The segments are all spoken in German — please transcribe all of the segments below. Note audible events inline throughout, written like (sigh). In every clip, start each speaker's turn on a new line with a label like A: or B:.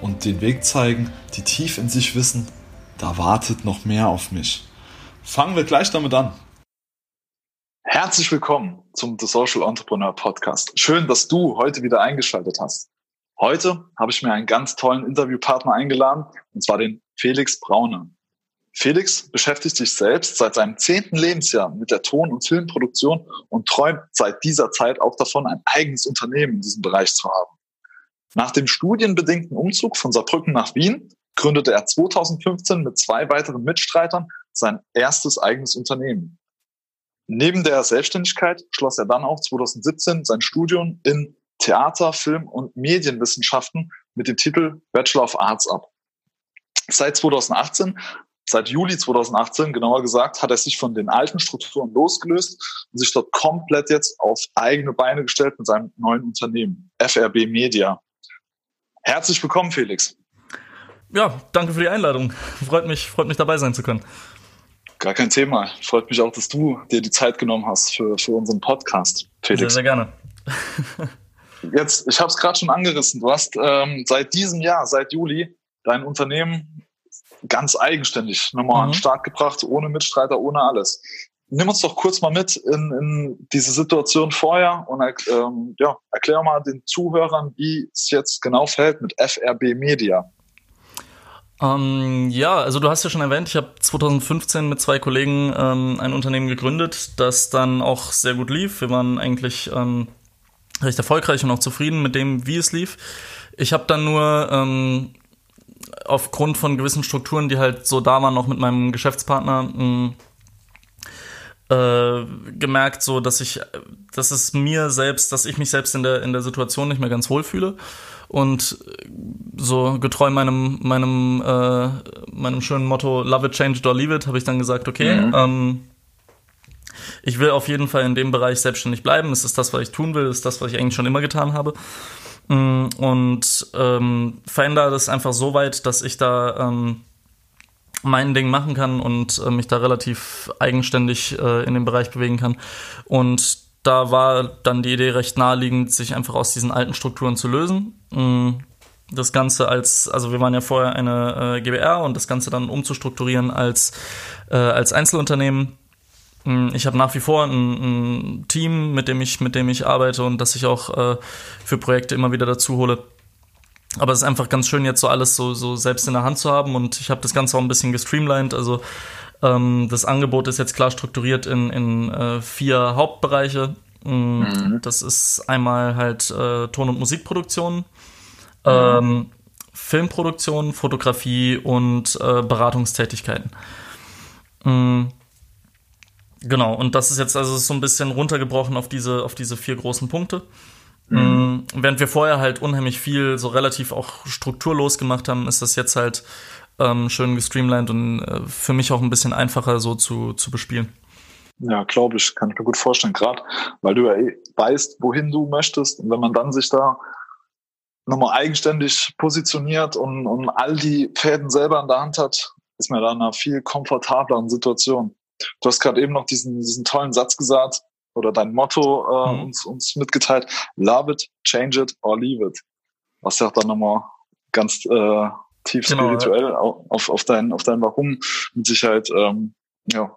A: und den Weg zeigen, die tief in sich wissen, da wartet noch mehr auf mich. Fangen wir gleich damit an. Herzlich willkommen zum The Social Entrepreneur Podcast. Schön, dass du heute wieder eingeschaltet hast. Heute habe ich mir einen ganz tollen Interviewpartner eingeladen, und zwar den Felix Brauner. Felix beschäftigt sich selbst seit seinem zehnten Lebensjahr mit der Ton- und Filmproduktion und träumt seit dieser Zeit auch davon, ein eigenes Unternehmen in diesem Bereich zu haben. Nach dem studienbedingten Umzug von Saarbrücken nach Wien gründete er 2015 mit zwei weiteren Mitstreitern sein erstes eigenes Unternehmen. Neben der Selbstständigkeit schloss er dann auch 2017 sein Studium in Theater, Film und Medienwissenschaften mit dem Titel Bachelor of Arts ab. Seit 2018 Seit Juli 2018, genauer gesagt, hat er sich von den alten Strukturen losgelöst und sich dort komplett jetzt auf eigene Beine gestellt mit seinem neuen Unternehmen, FRB Media. Herzlich willkommen, Felix.
B: Ja, danke für die Einladung. Freut mich, freut mich dabei sein zu können.
A: Gar kein Thema. Freut mich auch, dass du dir die Zeit genommen hast für, für unseren Podcast,
B: Felix. Sehr, sehr gerne. (laughs)
A: Jetzt, ich habe es gerade schon angerissen. Du hast ähm, seit diesem Jahr, seit Juli, dein Unternehmen ganz eigenständig nochmal mhm. an den Start gebracht, ohne Mitstreiter, ohne alles. Nimm uns doch kurz mal mit in, in diese Situation vorher und ähm, ja, erklär mal den Zuhörern, wie es jetzt genau fällt mit FRB Media.
B: Ähm, ja, also du hast ja schon erwähnt, ich habe 2015 mit zwei Kollegen ähm, ein Unternehmen gegründet, das dann auch sehr gut lief. Wir waren eigentlich ähm, recht erfolgreich und auch zufrieden mit dem, wie es lief. Ich habe dann nur ähm, aufgrund von gewissen Strukturen, die halt so da waren, auch mit meinem Geschäftspartner, mh, mm, äh, gemerkt, so dass ich, dass es mir selbst, dass ich mich selbst in der in der Situation nicht mehr ganz wohl fühle und so getreu meinem meinem äh, meinem schönen Motto Love it, change it or leave it, habe ich dann gesagt, okay, mhm. ähm, ich will auf jeden Fall in dem Bereich selbstständig bleiben. Es ist das, was ich tun will, es ist das, was ich eigentlich schon immer getan habe. Mm, und ähm, verändere das einfach so weit, dass ich da ähm, mein Ding machen kann und äh, mich da relativ eigenständig äh, in dem Bereich bewegen kann. Und da war dann die Idee recht naheliegend, sich einfach aus diesen alten Strukturen zu lösen. Mm, das Ganze als, also wir waren ja vorher eine äh, GBR und das Ganze dann umzustrukturieren als, äh, als Einzelunternehmen hm, ich habe nach wie vor ein, ein, Team, mit dem ich, mit dem ich arbeite und das ich auch äh, für Projekte immer wieder dazu hole. Aber es ist einfach ganz schön, jetzt so alles so, so selbst in der Hand zu haben und ich habe das Ganze auch ein bisschen gestreamlined. Also ähm, das Angebot ist jetzt klar strukturiert in, in äh, vier Hauptbereiche. Hm, mhm. Das ist einmal halt äh, Ton- und Musikproduktion, mhm. ähm, Filmproduktion, Fotografie und äh, Beratungstätigkeiten. Mhm Genau, und das ist jetzt also so ein bisschen runtergebrochen auf diese, auf diese vier großen Punkte. Mhm. Mm, während wir vorher halt unheimlich viel so relativ auch strukturlos gemacht haben, ist das jetzt halt ähm, schön gestreamlined und äh, für mich auch ein bisschen einfacher so zu, zu bespielen.
A: Ja, glaube ich, kann ich mir gut vorstellen, gerade weil du ja eh weißt, wohin du möchtest. Und wenn man dann sich da nochmal eigenständig positioniert und, und all die Fäden selber in der Hand hat, ist man da in einer viel komfortableren Situation. Du hast gerade eben noch diesen, diesen tollen Satz gesagt oder dein Motto äh, mhm. uns, uns mitgeteilt. Love it, change it or leave it. Was ja auch dann nochmal ganz äh, tief genau, spirituell ja. auf, auf, dein, auf dein Warum mit Sicherheit ähm, ja,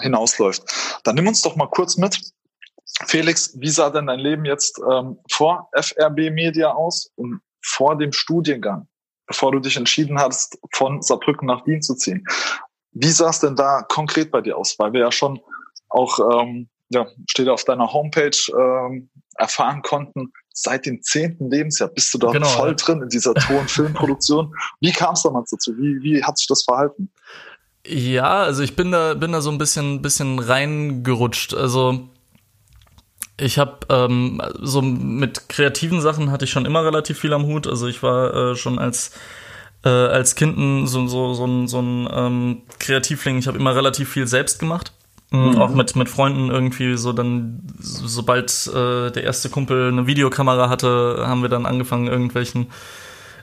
A: hinausläuft. Dann nimm uns doch mal kurz mit. Felix, wie sah denn dein Leben jetzt ähm, vor FRB Media aus und vor dem Studiengang, bevor du dich entschieden hast, von Saarbrücken nach Wien zu ziehen? Wie sah es denn da konkret bei dir aus? Weil wir ja schon auch, ähm, ja, steht auf deiner Homepage, ähm, erfahren konnten, seit dem zehnten Lebensjahr bist du da genau, voll ja. drin in dieser Ton- (laughs) Filmproduktion. wie kam es damals dazu? Wie, wie hat sich das verhalten?
B: Ja, also ich bin da, bin da so ein bisschen, bisschen reingerutscht. Also ich habe ähm, so mit kreativen Sachen hatte ich schon immer relativ viel am Hut. Also ich war äh, schon als äh, als Kind so, so, so, ein, so ein ähm, Kreativling. Ich habe immer relativ viel selbst gemacht. Mhm. Auch mit, mit Freunden irgendwie so dann, sobald äh, der erste Kumpel eine Videokamera hatte, haben wir dann angefangen, irgendwelchen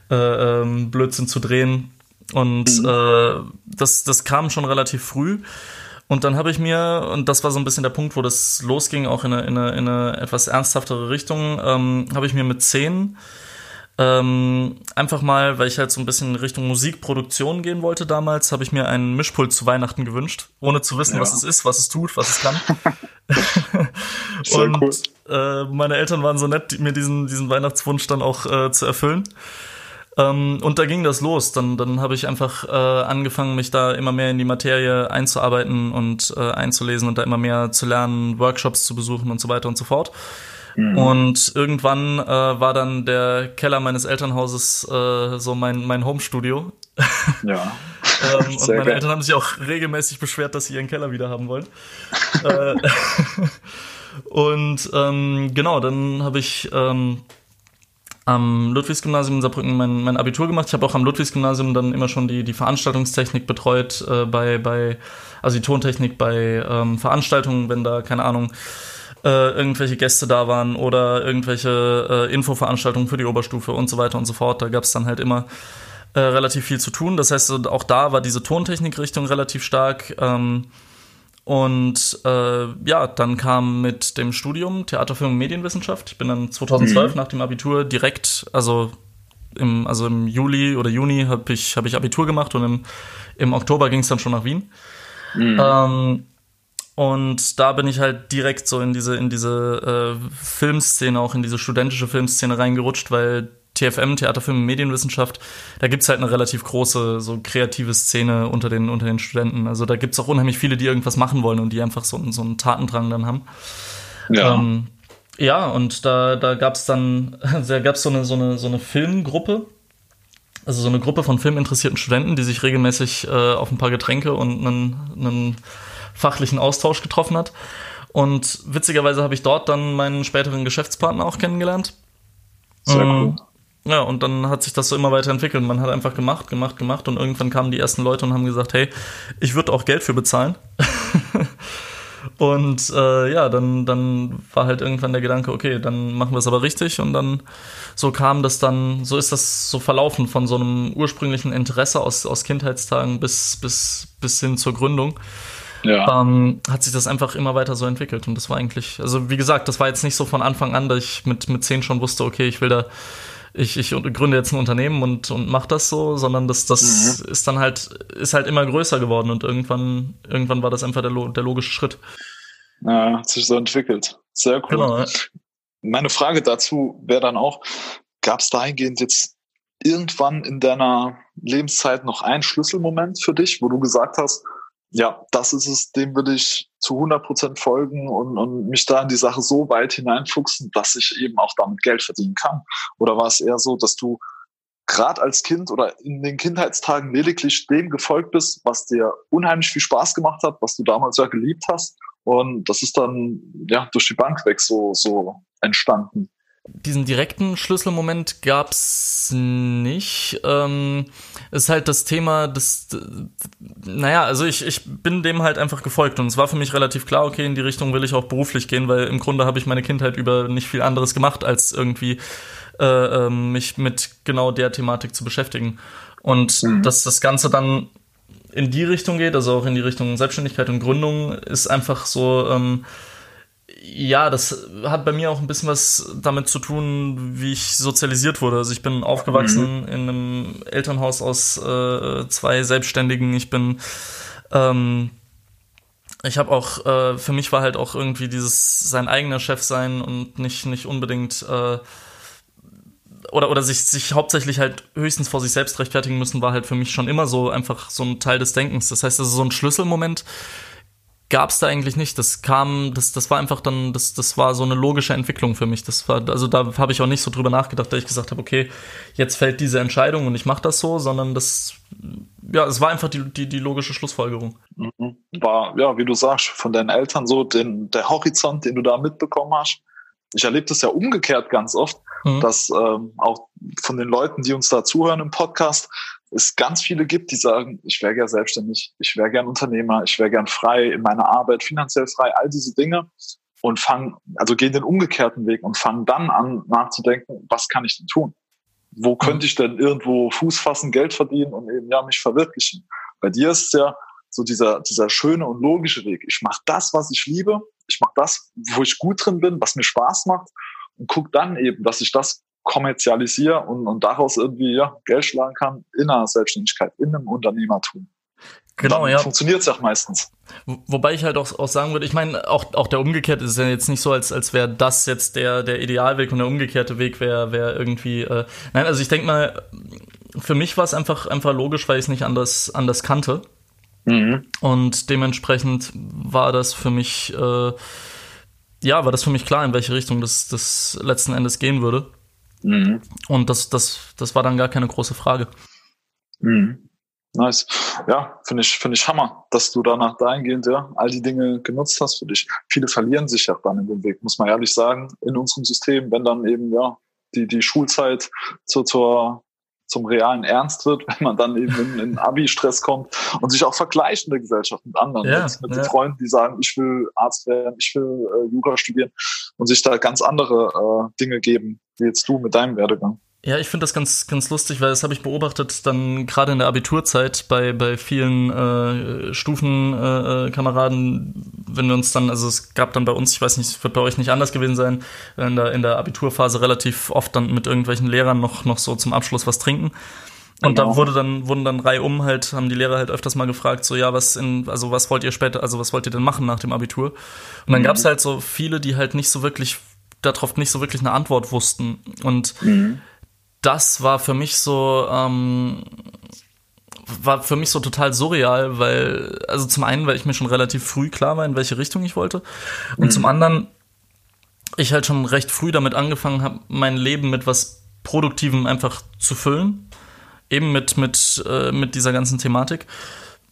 B: äh, ähm, Blödsinn zu drehen. Und mhm. äh, das, das kam schon relativ früh. Und dann habe ich mir, und das war so ein bisschen der Punkt, wo das losging, auch in eine, in eine, in eine etwas ernsthaftere Richtung, ähm, habe ich mir mit zehn ähm, einfach mal, weil ich halt so ein bisschen in Richtung Musikproduktion gehen wollte damals, habe ich mir einen Mischpult zu Weihnachten gewünscht, ohne zu wissen, ja. was es ist, was es tut, was es kann. (laughs) und cool. äh, meine Eltern waren so nett, mir diesen, diesen Weihnachtswunsch dann auch äh, zu erfüllen. Ähm, und da ging das los. Dann, dann habe ich einfach äh, angefangen, mich da immer mehr in die Materie einzuarbeiten und äh, einzulesen und da immer mehr zu lernen, Workshops zu besuchen und so weiter und so fort. Mhm. Und irgendwann äh, war dann der Keller meines Elternhauses äh, so mein, mein Homestudio.
A: Ja. (laughs)
B: ähm, und meine geil. Eltern haben sich auch regelmäßig beschwert, dass sie ihren Keller wieder haben wollen. (laughs) äh, (laughs) und ähm, genau, dann habe ich ähm, am Ludwigsgymnasium in Saarbrücken mein, mein Abitur gemacht. Ich habe auch am Ludwigsgymnasium dann immer schon die, die Veranstaltungstechnik betreut, äh, bei, bei, also die Tontechnik bei ähm, Veranstaltungen, wenn da, keine Ahnung, äh, irgendwelche Gäste da waren oder irgendwelche äh, Infoveranstaltungen für die Oberstufe und so weiter und so fort. Da gab es dann halt immer äh, relativ viel zu tun. Das heißt, auch da war diese Tontechnikrichtung relativ stark. Ähm, und äh, ja, dann kam mit dem Studium Theaterfilm und Medienwissenschaft. Ich bin dann 2012 mhm. nach dem Abitur direkt, also im, also im Juli oder Juni habe ich, hab ich Abitur gemacht und im, im Oktober ging es dann schon nach Wien. Mhm. Ähm, und da bin ich halt direkt so in diese, in diese äh, Filmszene, auch in diese studentische Filmszene reingerutscht, weil TFM, Theaterfilm und Medienwissenschaft, da gibt's halt eine relativ große, so kreative Szene unter den, unter den Studenten. Also da gibt's auch unheimlich viele, die irgendwas machen wollen und die einfach so, so einen Tatendrang dann haben. Ja. Ähm, ja, und da, da gab's dann, (laughs) da gab's so eine, so eine, so eine Filmgruppe, also so eine Gruppe von filminteressierten Studenten, die sich regelmäßig äh, auf ein paar Getränke und einen, einen fachlichen Austausch getroffen hat. Und witzigerweise habe ich dort dann meinen späteren Geschäftspartner auch kennengelernt.
A: Sehr ähm, cool.
B: Ja, und dann hat sich das so immer weiterentwickelt. Man hat einfach gemacht, gemacht, gemacht und irgendwann kamen die ersten Leute und haben gesagt, hey, ich würde auch Geld für bezahlen. (laughs) und äh, ja, dann, dann war halt irgendwann der Gedanke, okay, dann machen wir es aber richtig. Und dann so kam das dann, so ist das so verlaufen von so einem ursprünglichen Interesse aus, aus Kindheitstagen bis, bis, bis hin zur Gründung ja. ähm, hat sich das einfach immer weiter so entwickelt. Und das war eigentlich, also wie gesagt, das war jetzt nicht so von Anfang an, dass ich mit, mit zehn schon wusste, okay, ich will da, ich, ich gründe jetzt ein Unternehmen und, und mach das so, sondern das, das mhm. ist dann halt, ist halt immer größer geworden und irgendwann, irgendwann war das einfach der, der logische Schritt.
A: Ja, hat sich so entwickelt. Sehr cool. Genau, ja. Meine Frage dazu wäre dann auch, gab es dahingehend jetzt irgendwann in deiner Lebenszeit noch einen Schlüsselmoment für dich, wo du gesagt hast, ja, das ist es, dem würde ich zu 100 Prozent folgen und, und mich da in die Sache so weit hineinfuchsen, dass ich eben auch damit Geld verdienen kann? Oder war es eher so, dass du gerade als Kind oder in den Kindheitstagen lediglich dem gefolgt bist, was dir unheimlich viel Spaß gemacht hat, was du damals ja geliebt hast? Und das ist dann ja durch die Bank weg so, so entstanden
B: diesen direkten Schlüsselmoment gab's nicht. Ähm, ist halt das Thema des, naja, also ich, ich bin dem halt einfach gefolgt und es war für mich relativ klar, okay, in die Richtung will ich auch beruflich gehen, weil im Grunde habe ich meine Kindheit über nicht viel anderes gemacht, als irgendwie äh, ähm, mich mit genau der Thematik zu beschäftigen. Und mhm. dass das Ganze dann in die Richtung geht, also auch in die Richtung Selbstständigkeit und Gründung, ist einfach so, ähm, ja, das hat bei mir auch ein bisschen was damit zu tun, wie ich sozialisiert wurde. Also ich bin aufgewachsen mhm. in einem Elternhaus aus äh, zwei Selbstständigen. Ich bin, ähm, ich habe auch, äh, für mich war halt auch irgendwie dieses sein eigener Chef sein und nicht nicht unbedingt äh, oder oder sich sich hauptsächlich halt höchstens vor sich selbst rechtfertigen müssen, war halt für mich schon immer so einfach so ein Teil des Denkens. Das heißt, das ist so ein Schlüsselmoment gab es da eigentlich nicht. Das kam, das, das war einfach dann, das, das war so eine logische Entwicklung für mich. Das war, also da habe ich auch nicht so drüber nachgedacht, dass ich gesagt habe, okay, jetzt fällt diese Entscheidung und ich mache das so, sondern das, ja, es war einfach die, die, die logische Schlussfolgerung.
A: Mhm. War, ja, wie du sagst, von deinen Eltern so den, der Horizont, den du da mitbekommen hast. Ich erlebe das ja umgekehrt ganz oft, mhm. dass ähm, auch von den Leuten, die uns da zuhören im Podcast, es ganz viele gibt, die sagen, ich wäre gern selbstständig, ich wäre gern Unternehmer, ich wäre gern frei in meiner Arbeit, finanziell frei, all diese Dinge und fangen, also gehen den umgekehrten Weg und fangen dann an nachzudenken, was kann ich denn tun? Wo könnte ich denn irgendwo Fuß fassen, Geld verdienen und eben ja mich verwirklichen? Bei dir ist es ja so dieser, dieser schöne und logische Weg. Ich mache das, was ich liebe, ich mache das, wo ich gut drin bin, was mir Spaß macht und guck dann eben, dass ich das kommerzialisiere und, und daraus irgendwie ja, Geld schlagen kann in einer Selbstständigkeit, in einem Unternehmertum. Genau, ja. Funktioniert es auch meistens.
B: Wobei ich halt auch, auch sagen würde, ich meine, auch, auch der umgekehrte ist ja jetzt nicht so, als, als wäre das jetzt der, der Idealweg und der umgekehrte Weg wäre wär irgendwie. Äh, nein, also ich denke mal, für mich war es einfach, einfach logisch, weil ich es nicht anders, anders kannte. Mhm. Und dementsprechend war das für mich, äh, ja, war das für mich klar, in welche Richtung das, das letzten Endes gehen würde. Mhm. Und das, das, das war dann gar keine große Frage.
A: Mhm. Nice. Ja, finde ich, finde ich Hammer, dass du danach dahingehend ja all die Dinge genutzt hast für dich. Viele verlieren sich ja dann in dem Weg, muss man ehrlich sagen, in unserem System, wenn dann eben ja die, die Schulzeit zur, zur zum realen Ernst wird, (laughs) wenn man dann eben in, in Abi-Stress kommt und sich auch vergleicht in der Gesellschaft mit anderen, ja, mit, mit ja. Freunden, die sagen, ich will Arzt werden, ich will äh, Jura studieren und sich da ganz andere äh, Dinge geben, wie jetzt du mit deinem Werdegang.
B: Ja, ich finde das ganz, ganz lustig, weil das habe ich beobachtet dann gerade in der Abiturzeit bei, bei vielen äh, Stufenkameraden, äh, wenn wir uns dann, also es gab dann bei uns, ich weiß nicht, es wird bei euch nicht anders gewesen sein, in der, in der Abiturphase relativ oft dann mit irgendwelchen Lehrern noch, noch so zum Abschluss was trinken. Und genau. da wurde dann, wurden dann reihum halt, haben die Lehrer halt öfters mal gefragt, so, ja, was in, also was wollt ihr später, also was wollt ihr denn machen nach dem Abitur? Und dann mhm. gab es halt so viele, die halt nicht so wirklich, darauf nicht so wirklich eine Antwort wussten. Und mhm das war für mich so, ähm, war für mich so total surreal, weil, also zum einen, weil ich mir schon relativ früh klar war, in welche Richtung ich wollte. Und mhm. zum anderen, ich halt schon recht früh damit angefangen habe, mein Leben mit was Produktivem einfach zu füllen. Eben mit, mit, äh, mit dieser ganzen Thematik.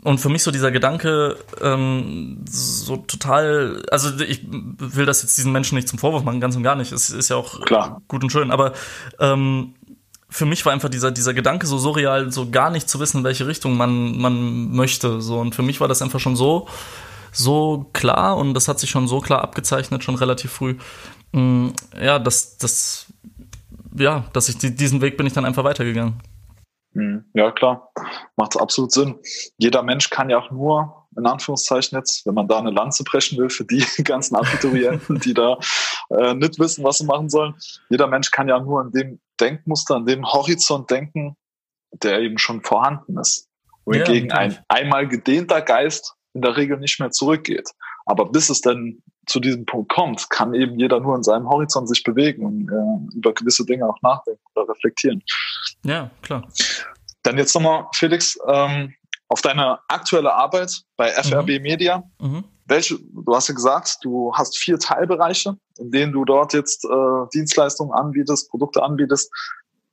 B: Und für mich so dieser Gedanke, ähm, so total, also ich will das jetzt diesen Menschen nicht zum Vorwurf machen, ganz und gar nicht. Es ist ja auch Klar. gut und schön, aber ähm, für mich war einfach dieser, dieser Gedanke so surreal, so gar nicht zu wissen, in welche Richtung man, man möchte. So. Und für mich war das einfach schon so, so klar und das hat sich schon so klar abgezeichnet, schon relativ früh. Mm, ja, dass, das, ja, dass ich diesen Weg bin ich dann einfach weitergegangen.
A: Mhm. Ja, klar. Macht absolut Sinn. Jeder Mensch kann ja auch nur, in Anführungszeichen jetzt, wenn man da eine Lanze brechen will für die (laughs) ganzen Abiturienten, die da äh, nicht wissen, was sie machen sollen. Jeder Mensch kann ja nur in dem Denkmuster, in dem Horizont denken, der eben schon vorhanden ist. Wohingegen ja, ein einmal gedehnter Geist in der Regel nicht mehr zurückgeht. Aber bis es dann zu diesem Punkt kommt, kann eben jeder nur in seinem Horizont sich bewegen und äh, über gewisse Dinge auch nachdenken oder reflektieren.
B: Ja, klar.
A: Dann jetzt nochmal, Felix, ähm, auf deine aktuelle Arbeit bei FRB mhm. Media. Mhm. Welche, du hast ja gesagt, du hast vier Teilbereiche, in denen du dort jetzt äh, Dienstleistungen anbietest, Produkte anbietest.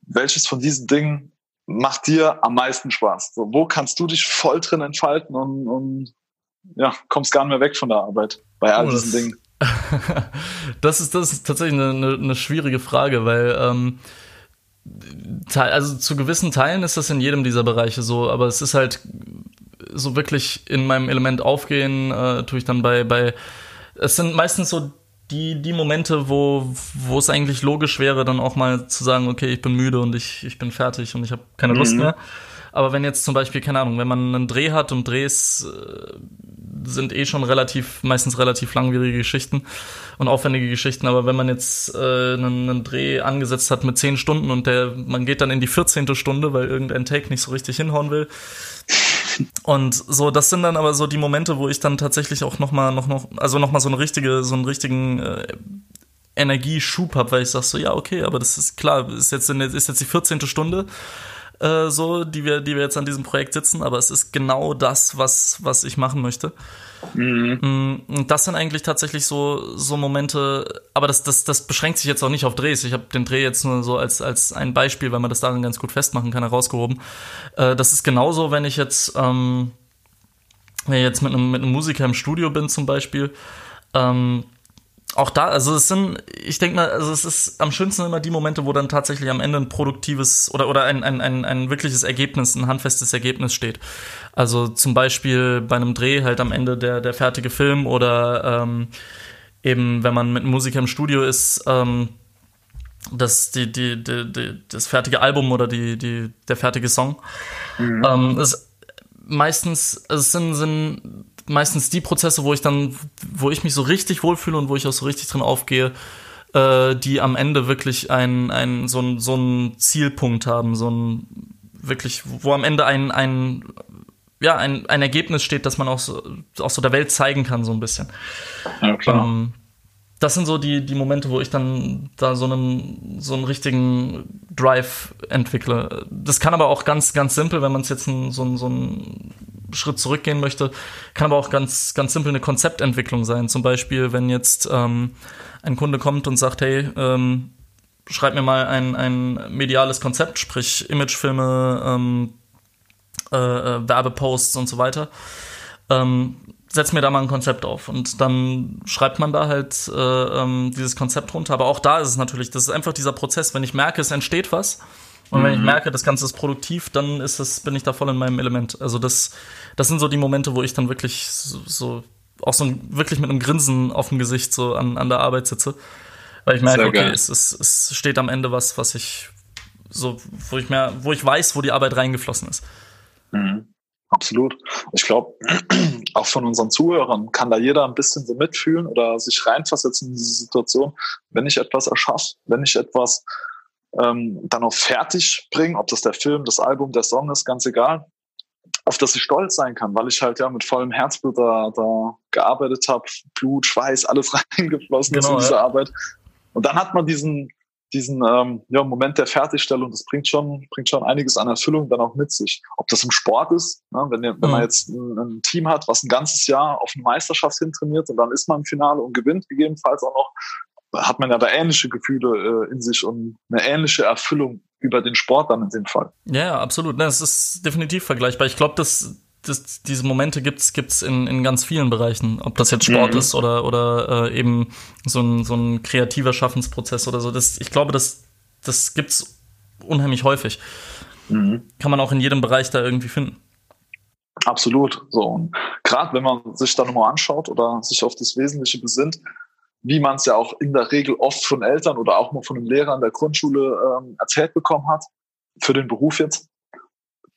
A: Welches von diesen Dingen macht dir am meisten Spaß? So, wo kannst du dich voll drin entfalten und, und ja, kommst gar nicht mehr weg von der Arbeit bei all oh, diesen Dingen? (laughs)
B: das ist, das ist tatsächlich eine, eine, eine schwierige Frage, weil ähm, also zu gewissen Teilen ist das in jedem dieser Bereiche so, aber es ist halt so wirklich in meinem Element aufgehen, äh, tue ich dann bei, bei, es sind meistens so die, die Momente, wo, wo es eigentlich logisch wäre, dann auch mal zu sagen, okay, ich bin müde und ich, ich bin fertig und ich habe keine Lust mhm. mehr. Aber wenn jetzt zum Beispiel, keine Ahnung, wenn man einen Dreh hat und Drehs äh, sind eh schon relativ, meistens relativ langwierige Geschichten und aufwendige Geschichten, aber wenn man jetzt äh, einen, einen Dreh angesetzt hat mit zehn Stunden und der, man geht dann in die 14. Stunde, weil irgendein Take nicht so richtig hinhauen will. Und so, das sind dann aber so die Momente, wo ich dann tatsächlich auch noch mal, noch, noch, also noch so eine richtige, so einen richtigen äh, Energieschub habe, weil ich sag so, ja, okay, aber das ist klar, ist jetzt, ist jetzt die 14. Stunde äh, so, die wir, die wir jetzt an diesem Projekt sitzen, aber es ist genau das, was, was ich machen möchte. Mhm. Mm, und das sind eigentlich tatsächlich so, so Momente, aber das, das, das beschränkt sich jetzt auch nicht auf Drehs. Ich habe den Dreh jetzt nur so als, als ein Beispiel, weil man das darin ganz gut festmachen kann, herausgehoben. Äh, das ist genauso, wenn ich jetzt, ähm, wenn ich jetzt mit einem, mit einem Musiker im Studio bin zum Beispiel, ähm, auch da, also es sind, ich denke mal, also es ist am schönsten immer die Momente, wo dann tatsächlich am Ende ein produktives oder, oder ein, ein, ein, ein wirkliches Ergebnis, ein handfestes Ergebnis steht. Also zum Beispiel bei einem Dreh halt am Ende der, der fertige Film oder ähm, eben, wenn man mit einem Musiker im Studio ist, ähm, das, die, die, die, die, das fertige Album oder die, die, der fertige Song. Mhm. Ähm, ist meistens, es sind, sind meistens die Prozesse, wo ich dann, wo ich mich so richtig wohlfühle und wo ich auch so richtig drin aufgehe, äh, die am Ende wirklich ein, ein, so, ein, so einen Zielpunkt haben, so ein wirklich, wo am Ende ein, ein, ja, ein, ein Ergebnis steht, das man auch so, auch so der Welt zeigen kann, so ein bisschen.
A: Ja, klar. Ähm,
B: das sind so die, die Momente, wo ich dann da so einen, so einen richtigen Drive entwickle. Das kann aber auch ganz, ganz simpel, wenn man es jetzt ein, so, so einen Schritt zurückgehen möchte, kann aber auch ganz, ganz simpel eine Konzeptentwicklung sein. Zum Beispiel, wenn jetzt ähm, ein Kunde kommt und sagt, hey, ähm, schreib mir mal ein, ein mediales Konzept, sprich Imagefilme, ähm, äh, äh Werbeposts und so weiter. Ähm, setz mir da mal ein Konzept auf und dann schreibt man da halt äh, ähm, dieses Konzept runter. Aber auch da ist es natürlich, das ist einfach dieser Prozess. Wenn ich merke, es entsteht was und mhm. wenn ich mhm. merke, das Ganze ist produktiv, dann ist es, bin ich da voll in meinem Element. Also das, das sind so die Momente, wo ich dann wirklich so, so auch so ein, wirklich mit einem Grinsen auf dem Gesicht so an, an der Arbeit sitze. Weil ich merke, okay, es, es, es steht am Ende was, was ich so, wo ich mehr, wo ich weiß, wo die Arbeit reingeflossen ist.
A: Mhm. Absolut. Ich glaube, (clears throat) auch von unseren Zuhörern kann da jeder ein bisschen so mitfühlen oder sich reinversetzen in diese Situation. Wenn ich etwas erschaffe, wenn ich etwas ähm, dann auch fertig bringe, ob das der Film, das Album, der Song ist, ganz egal, auf das ich stolz sein kann, weil ich halt ja mit vollem Herzblut da, da gearbeitet habe, Blut, Schweiß, alles (laughs) reingeflossen genau, ist in diese ja. Arbeit. Und dann hat man diesen, diesen ähm, ja, Moment der Fertigstellung, das bringt schon, bringt schon einiges an Erfüllung dann auch mit sich. Ob das im Sport ist, ne, wenn, wenn mhm. man jetzt ein, ein, Team hat, was ein ganzes Jahr auf eine Meisterschaft hin trainiert und dann ist man im Finale und gewinnt gegebenenfalls auch noch, hat man ja da ähnliche Gefühle äh, in sich und eine ähnliche Erfüllung über den Sport dann in dem Fall.
B: Ja, absolut. Das ist definitiv vergleichbar. Ich glaube, das das, diese Momente gibt's gibt's in, in ganz vielen Bereichen, ob das jetzt Sport mhm. ist oder oder äh, eben so ein so ein kreativer Schaffensprozess oder so. Das, ich glaube, das das gibt's unheimlich häufig. Mhm. Kann man auch in jedem Bereich da irgendwie finden.
A: Absolut. So und gerade wenn man sich da nochmal anschaut oder sich auf das Wesentliche besinnt, wie man es ja auch in der Regel oft von Eltern oder auch mal von einem Lehrer in der Grundschule ähm, erzählt bekommen hat, für den Beruf jetzt,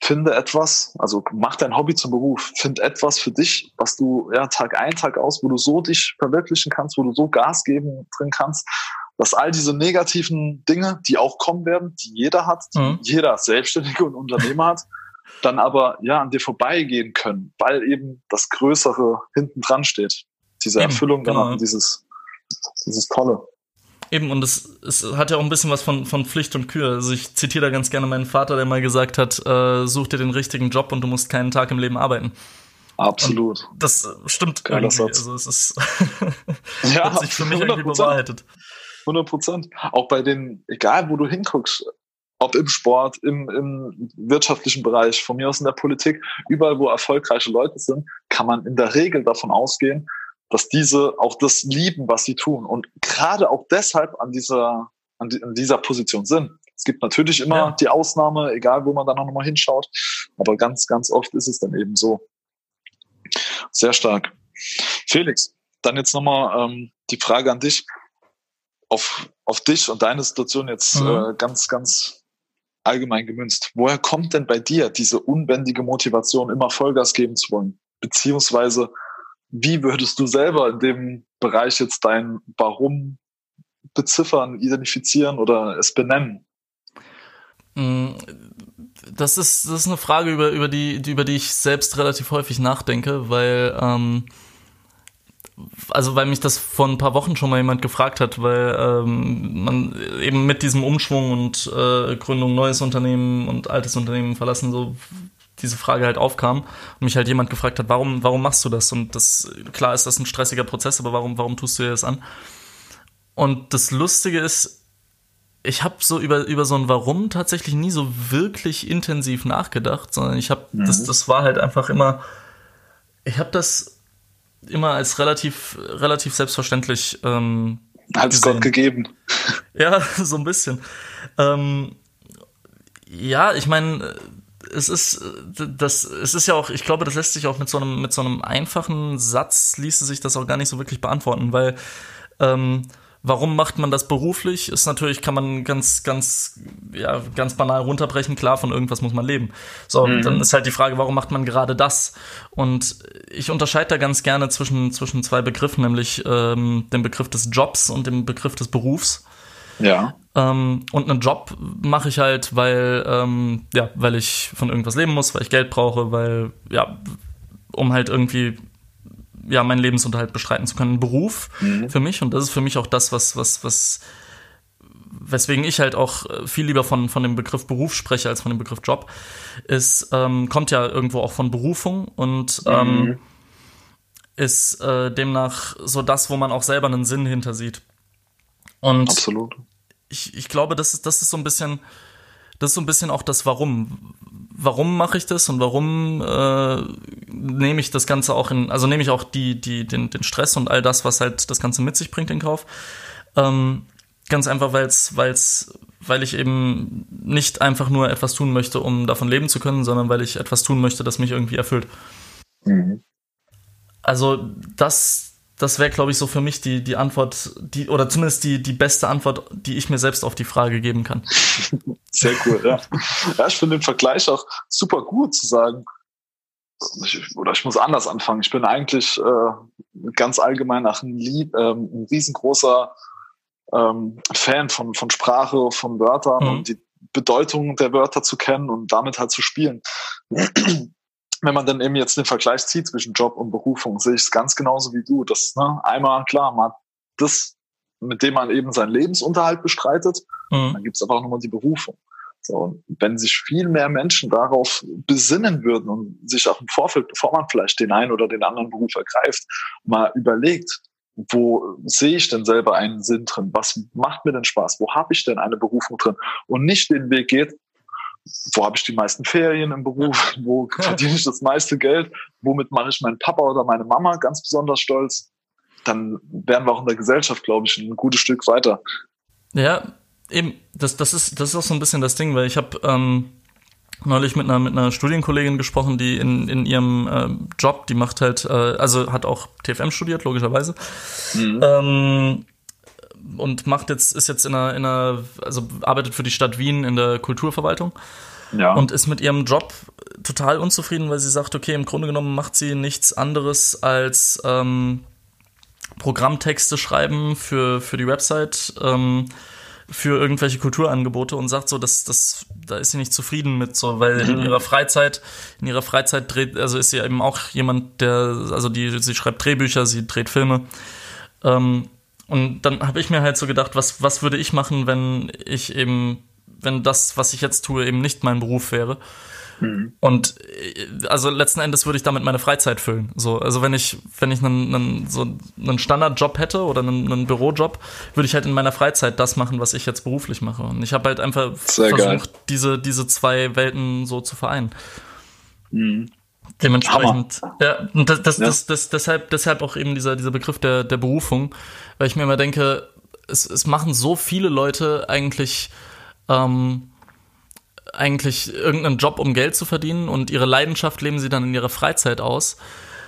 A: finde etwas, also mach dein Hobby zum Beruf, find etwas für dich, was du ja Tag ein, Tag aus, wo du so dich verwirklichen kannst, wo du so Gas geben drin kannst, dass all diese negativen Dinge, die auch kommen werden, die jeder hat, die mhm. jeder Selbstständige und Unternehmer hat, dann aber ja an dir vorbeigehen können, weil eben das Größere hinten dran steht. Diese Erfüllung genau. dann dieses, dieses Tolle.
B: Eben, und es, es hat ja auch ein bisschen was von, von Pflicht und Kür. Also ich zitiere da ganz gerne meinen Vater, der mal gesagt hat, äh, such dir den richtigen Job und du musst keinen Tag im Leben arbeiten.
A: Absolut.
B: Und das stimmt Geiler irgendwie. Satz. Also es ist (laughs) (laughs) ja, hat sich für mich 100%. irgendwie bewahrheitet.
A: 100 Prozent. Auch bei den, egal wo du hinguckst, ob im Sport, im, im wirtschaftlichen Bereich, von mir aus in der Politik, überall wo erfolgreiche Leute sind, kann man in der Regel davon ausgehen, dass diese auch das lieben, was sie tun und gerade auch deshalb an dieser, an, die, an dieser Position sind. Es gibt natürlich immer ja. die Ausnahme, egal wo man dann auch nochmal hinschaut, aber ganz, ganz oft ist es dann eben so. Sehr stark. Felix, dann jetzt nochmal ähm, die Frage an dich. Auf, auf dich und deine Situation jetzt mhm. äh, ganz, ganz allgemein gemünzt. Woher kommt denn bei dir diese unbändige Motivation, immer Vollgas geben zu wollen? Beziehungsweise wie würdest du selber in dem Bereich jetzt dein Warum beziffern, identifizieren oder es benennen?
B: Mm, das ist, das ist eine Frage, über, über, die, über die ich selbst relativ häufig nachdenke, weil, ähm, also weil mich das vor ein paar Wochen schon mal jemand gefragt hat, weil ähm, man eben mit diesem Umschwung und äh, Gründung neues Unternehmen und altes Unternehmen verlassen, so diese Frage halt aufkam und mich halt jemand gefragt hat, warum, warum machst du das? Und das, klar ist das ein stressiger Prozess, aber warum, warum tust du dir das an? Und das Lustige ist, ich habe so über, über so ein Warum tatsächlich nie so wirklich intensiv nachgedacht, sondern ich habe, mhm. das, das war halt einfach immer, ich habe das immer als relativ, relativ selbstverständlich ähm,
A: als Gott gegeben.
B: Ja, (laughs) so ein bisschen. Ähm, ja, ich meine, es ist das, es ist ja auch, ich glaube, das lässt sich auch mit so einem, mit so einem einfachen Satz ließe sich das auch gar nicht so wirklich beantworten, weil ähm, Warum macht man das beruflich? Ist natürlich, kann man ganz, ganz, ja, ganz banal runterbrechen. Klar, von irgendwas muss man leben. So, mhm. dann ist halt die Frage, warum macht man gerade das? Und ich unterscheide da ganz gerne zwischen, zwischen zwei Begriffen, nämlich ähm, dem Begriff des Jobs und dem Begriff des Berufs.
A: Ja.
B: Ähm, und einen Job mache ich halt, weil, ähm, ja, weil ich von irgendwas leben muss, weil ich Geld brauche, weil, ja, um halt irgendwie ja, meinen Lebensunterhalt bestreiten zu können. Ein Beruf mhm. für mich und das ist für mich auch das, was, was, was, weswegen ich halt auch äh, viel lieber von, von dem Begriff Beruf spreche als von dem Begriff Job, ist, ähm, kommt ja irgendwo auch von Berufung und ähm, mhm. ist äh, demnach so das, wo man auch selber einen Sinn hinter sieht. Und
A: Absolut.
B: Ich, ich glaube, das ist, das ist so ein bisschen, das ist so ein bisschen auch das Warum warum mache ich das und warum äh, nehme ich das Ganze auch in, also nehme ich auch die, die, den, den Stress und all das, was halt das Ganze mit sich bringt, in Kauf. Ähm, ganz einfach, weil's, weil's, weil ich eben nicht einfach nur etwas tun möchte, um davon leben zu können, sondern weil ich etwas tun möchte, das mich irgendwie erfüllt. Mhm. Also das, das wäre, glaube ich, so für mich die, die Antwort, die, oder zumindest die, die beste Antwort, die ich mir selbst auf die Frage geben kann. (laughs)
A: Sehr cool, ja. Ja, ich finde den Vergleich auch super gut zu sagen. Ich, oder ich muss anders anfangen. Ich bin eigentlich äh, ganz allgemein nach ein, Lied, ähm, ein riesengroßer ähm, Fan von, von Sprache, von Wörtern mhm. und die Bedeutung der Wörter zu kennen und damit halt zu spielen wenn man dann eben jetzt den Vergleich zieht zwischen Job und Berufung, sehe ich es ganz genauso wie du. Das, ne, einmal, klar, man hat das, mit dem man eben seinen Lebensunterhalt bestreitet, mhm. dann gibt es einfach nochmal die Berufung. So, und wenn sich viel mehr Menschen darauf besinnen würden und sich auch im Vorfeld, bevor man vielleicht den einen oder den anderen Beruf ergreift, mal überlegt, wo sehe ich denn selber einen Sinn drin? Was macht mir denn Spaß? Wo habe ich denn eine Berufung drin? Und nicht den Weg geht, wo habe ich die meisten Ferien im Beruf, wo verdiene ich das meiste Geld, womit mache ich meinen Papa oder meine Mama ganz besonders stolz, dann wären wir auch in der Gesellschaft, glaube ich, ein gutes Stück weiter.
B: Ja, eben, das, das, ist, das ist auch so ein bisschen das Ding, weil ich habe ähm, neulich mit einer, mit einer Studienkollegin gesprochen, die in, in ihrem äh, Job, die macht halt, äh, also hat auch TFM studiert, logischerweise. Mhm. Ähm, und macht jetzt, ist jetzt in einer, in einer, also arbeitet für die Stadt Wien in der Kulturverwaltung. Ja. Und ist mit ihrem Job total unzufrieden, weil sie sagt, okay, im Grunde genommen macht sie nichts anderes als ähm, Programmtexte schreiben für, für die Website, ähm, für irgendwelche Kulturangebote und sagt so, dass das, da ist sie nicht zufrieden mit so, weil in mhm. ihrer Freizeit, in ihrer Freizeit dreht, also ist sie eben auch jemand, der, also die, sie schreibt Drehbücher, sie dreht Filme. Ähm, und dann habe ich mir halt so gedacht, was, was würde ich machen, wenn ich eben, wenn das, was ich jetzt tue, eben nicht mein Beruf wäre. Mhm. Und äh, also letzten Endes würde ich damit meine Freizeit füllen. So, also wenn ich, wenn ich einen, einen, so einen Standardjob hätte oder einen, einen Bürojob, würde ich halt in meiner Freizeit das machen, was ich jetzt beruflich mache. Und ich habe halt einfach Sehr versucht, diese, diese zwei Welten so zu vereinen. Mhm. Dementsprechend, Hammer. ja, und das, das, ja. Das, das, deshalb, deshalb auch eben dieser, dieser Begriff der, der Berufung, weil ich mir immer denke, es, es machen so viele Leute eigentlich, ähm, eigentlich irgendeinen Job, um Geld zu verdienen und ihre Leidenschaft leben sie dann in ihrer Freizeit aus.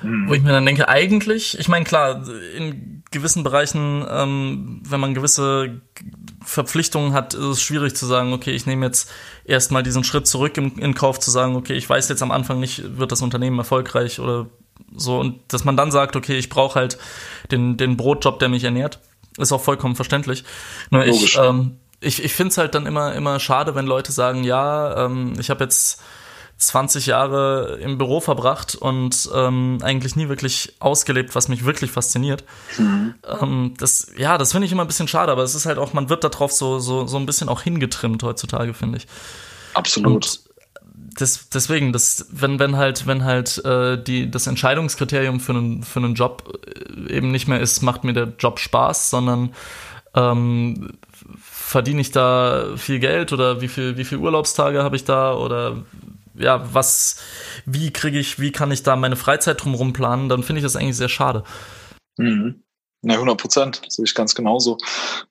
B: Mhm. Wo ich mir dann denke, eigentlich, ich meine, klar, in gewissen Bereichen, ähm, wenn man gewisse Verpflichtungen hat, ist es schwierig zu sagen, okay, ich nehme jetzt erstmal diesen Schritt zurück in, in Kauf, zu sagen, okay, ich weiß jetzt am Anfang nicht, wird das Unternehmen erfolgreich oder so. Und dass man dann sagt, okay, ich brauche halt den, den Brotjob, der mich ernährt, ist auch vollkommen verständlich. Nur ich, ähm, ich, ich finde es halt dann immer, immer schade, wenn Leute sagen, ja, ähm, ich habe jetzt 20 Jahre im Büro verbracht und ähm, eigentlich nie wirklich ausgelebt, was mich wirklich fasziniert. Mhm. Ähm, das, ja, das finde ich immer ein bisschen schade, aber es ist halt auch, man wird darauf so, so, so ein bisschen auch hingetrimmt heutzutage, finde ich.
A: Absolut. Und
B: das, deswegen, das, wenn, wenn halt, wenn halt äh, die, das Entscheidungskriterium für einen, für einen Job äh, eben nicht mehr ist, macht mir der Job Spaß, sondern ähm, verdiene ich da viel Geld oder wie viel, wie viel Urlaubstage habe ich da oder ja, was, wie kriege ich, wie kann ich da meine Freizeit drumherum planen, dann finde ich das eigentlich sehr schade.
A: Mhm. Ja, 100 Prozent, sehe ich ganz genauso.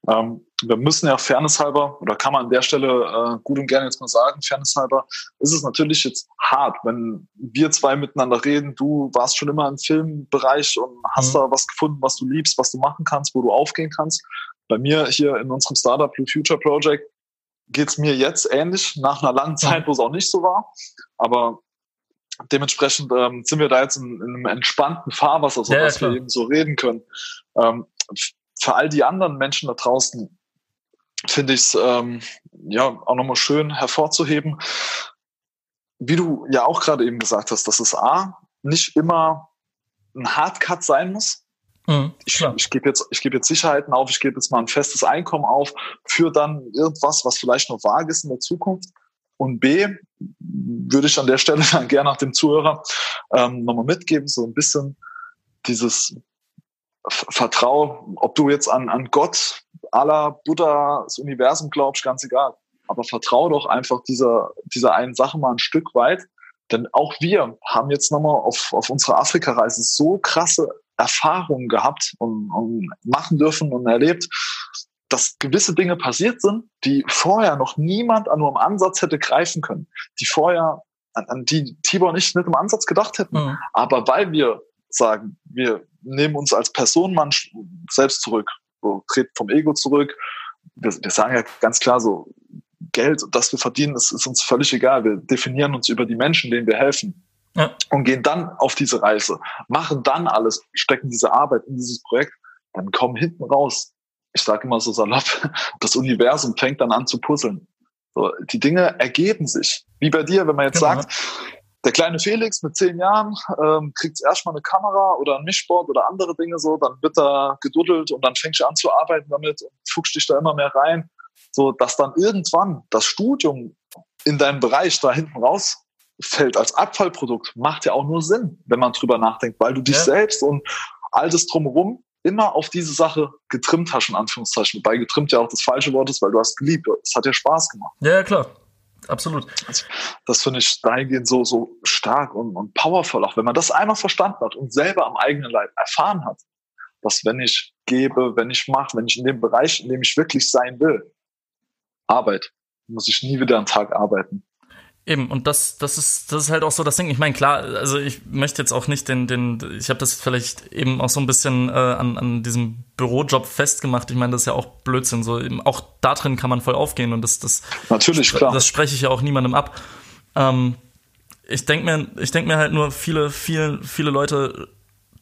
A: Ähm, wir müssen ja fairnesshalber, oder kann man an der Stelle äh, gut und gerne jetzt mal sagen, fairnesshalber, ist es natürlich jetzt hart, wenn wir zwei miteinander reden, du warst schon immer im Filmbereich und hast mhm. da was gefunden, was du liebst, was du machen kannst, wo du aufgehen kannst. Bei mir hier in unserem Startup Blue Future Project geht's mir jetzt ähnlich, nach einer langen Zeit, wo es auch nicht so war. Aber dementsprechend ähm, sind wir da jetzt in, in einem entspannten Fahrwasser, so ja, dass wir eben so reden können. Ähm, für all die anderen Menschen da draußen finde ich es ähm, ja auch nochmal schön hervorzuheben, wie du ja auch gerade eben gesagt hast, dass es A, nicht immer ein Hardcut sein muss. Mhm, ich, ich gebe jetzt, ich gebe jetzt Sicherheiten auf, ich gebe jetzt mal ein festes Einkommen auf für dann irgendwas, was vielleicht noch vage ist in der Zukunft. Und B, würde ich an der Stelle (laughs) dann gerne nach dem Zuhörer ähm, nochmal mitgeben, so ein bisschen dieses Vertrau, ob du jetzt an, an Gott, Allah, Buddha, das Universum glaubst, ganz egal. Aber vertrau doch einfach dieser, dieser einen Sache mal ein Stück weit. Denn auch wir haben jetzt nochmal auf, auf unserer Afrika-Reise so krasse Erfahrungen gehabt und, und machen dürfen und erlebt, dass gewisse Dinge passiert sind, die vorher noch niemand an nur im Ansatz hätte greifen können, die vorher an, an die Tibor nicht mit im Ansatz gedacht hätten. Mhm. Aber weil wir sagen, wir nehmen uns als Personenmann selbst zurück, so, treten vom Ego zurück. Wir, wir sagen ja ganz klar so, Geld, das wir verdienen, ist, ist uns völlig egal. Wir definieren uns über die Menschen, denen wir helfen. Ja. Und gehen dann auf diese Reise, machen dann alles, stecken diese Arbeit in dieses Projekt, dann kommen hinten raus ich sage immer so salopp, (laughs) das Universum fängt dann an zu puzzeln. So, die Dinge ergeben sich. Wie bei dir, wenn man jetzt genau. sagt, der kleine Felix mit zehn Jahren ähm, kriegt erstmal eine Kamera oder ein Mischboard oder andere Dinge so, dann wird er geduddelt und dann fängst du an zu arbeiten damit und fuchst dich da immer mehr rein, so dass dann irgendwann das Studium in deinem Bereich da hinten rausfällt als Abfallprodukt, macht ja auch nur Sinn, wenn man drüber nachdenkt, weil du dich ja. selbst und all das drumherum immer auf diese Sache getrimmt hast, in Anführungszeichen. Wobei getrimmt ja auch das falsche Wort ist, weil du hast geliebt. Es hat ja Spaß gemacht.
B: Ja, klar. Absolut.
A: Also, das finde ich dahingehend so, so stark und, und powerful, auch wenn man das einmal verstanden hat und selber am eigenen Leib erfahren hat, dass wenn ich gebe, wenn ich mache, wenn ich in dem Bereich, in dem ich wirklich sein will, Arbeit, muss ich nie wieder einen Tag arbeiten.
B: Eben, und das, das ist, das ist halt auch so das Ding. Ich meine, klar, also ich möchte jetzt auch nicht den, den, ich habe das vielleicht eben auch so ein bisschen äh, an, an diesem Bürojob festgemacht. Ich meine, das ist ja auch Blödsinn. So, eben, auch da drin kann man voll aufgehen und das, das,
A: natürlich klar.
B: Das spreche ich ja auch niemandem ab. Ähm, ich denke mir, ich denke mir halt nur, viele, viele, viele Leute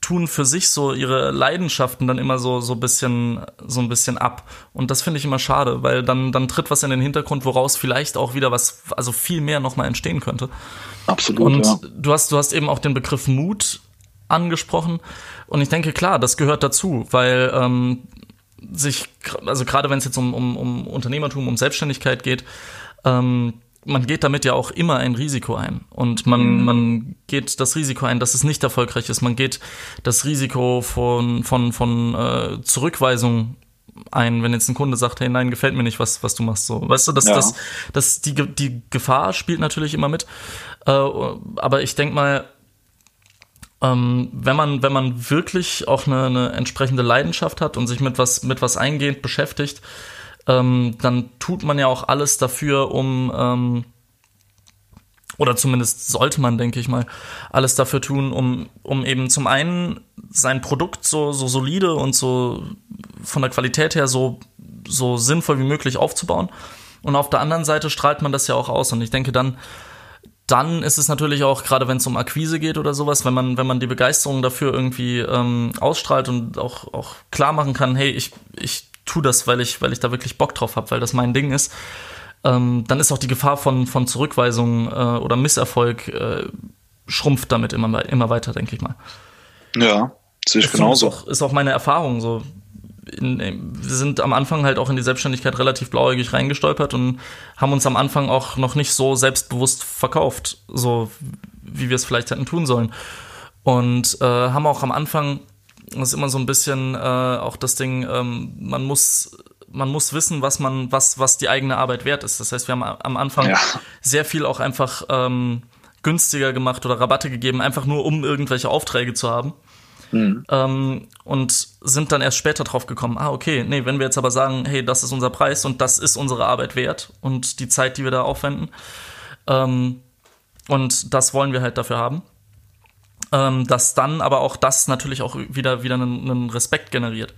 B: tun für sich so ihre Leidenschaften dann immer so so bisschen so ein bisschen ab und das finde ich immer schade, weil dann dann tritt was in den Hintergrund, woraus vielleicht auch wieder was also viel mehr noch mal entstehen könnte.
A: Absolut.
B: Und
A: ja.
B: du hast du hast eben auch den Begriff Mut angesprochen und ich denke klar, das gehört dazu, weil ähm, sich also gerade wenn es jetzt um, um um Unternehmertum, um Selbstständigkeit geht, ähm, man geht damit ja auch immer ein Risiko ein. Und man, mhm. man geht das Risiko ein, dass es nicht erfolgreich ist. Man geht das Risiko von, von, von äh, Zurückweisung ein, wenn jetzt ein Kunde sagt, hey, nein, gefällt mir nicht, was, was du machst. So, weißt du, das, ja. das, das, die, die Gefahr spielt natürlich immer mit. Äh, aber ich denk mal, ähm, wenn man, wenn man wirklich auch eine, eine entsprechende Leidenschaft hat und sich mit was, mit was eingehend beschäftigt, ähm, dann tut man ja auch alles dafür, um ähm, oder zumindest sollte man, denke ich mal, alles dafür tun, um, um eben zum einen sein Produkt so, so solide und so von der Qualität her so, so sinnvoll wie möglich aufzubauen. Und auf der anderen Seite strahlt man das ja auch aus. Und ich denke, dann, dann ist es natürlich auch, gerade wenn es um Akquise geht oder sowas, wenn man, wenn man die Begeisterung dafür irgendwie ähm, ausstrahlt und auch, auch klar machen kann, hey, ich, ich tue das, weil ich, weil ich da wirklich Bock drauf habe, weil das mein Ding ist, ähm, dann ist auch die Gefahr von, von Zurückweisung äh, oder Misserfolg äh, schrumpft damit immer, immer weiter, denke ich mal.
A: Ja, sehe ich genauso.
B: Ist auch, ist auch meine Erfahrung so. In, wir sind am Anfang halt auch in die Selbstständigkeit relativ blauäugig reingestolpert und haben uns am Anfang auch noch nicht so selbstbewusst verkauft, so wie wir es vielleicht hätten tun sollen. Und äh, haben auch am Anfang das ist immer so ein bisschen äh, auch das Ding, ähm, man muss man muss wissen, was man, was, was die eigene Arbeit wert ist. Das heißt, wir haben am Anfang ja. sehr viel auch einfach ähm, günstiger gemacht oder Rabatte gegeben, einfach nur um irgendwelche Aufträge zu haben. Mhm. Ähm, und sind dann erst später drauf gekommen, ah, okay, nee, wenn wir jetzt aber sagen, hey, das ist unser Preis und das ist unsere Arbeit wert und die Zeit, die wir da aufwenden, ähm, und das wollen wir halt dafür haben, ähm, dass dann aber auch das natürlich auch wieder, wieder einen, einen Respekt generiert.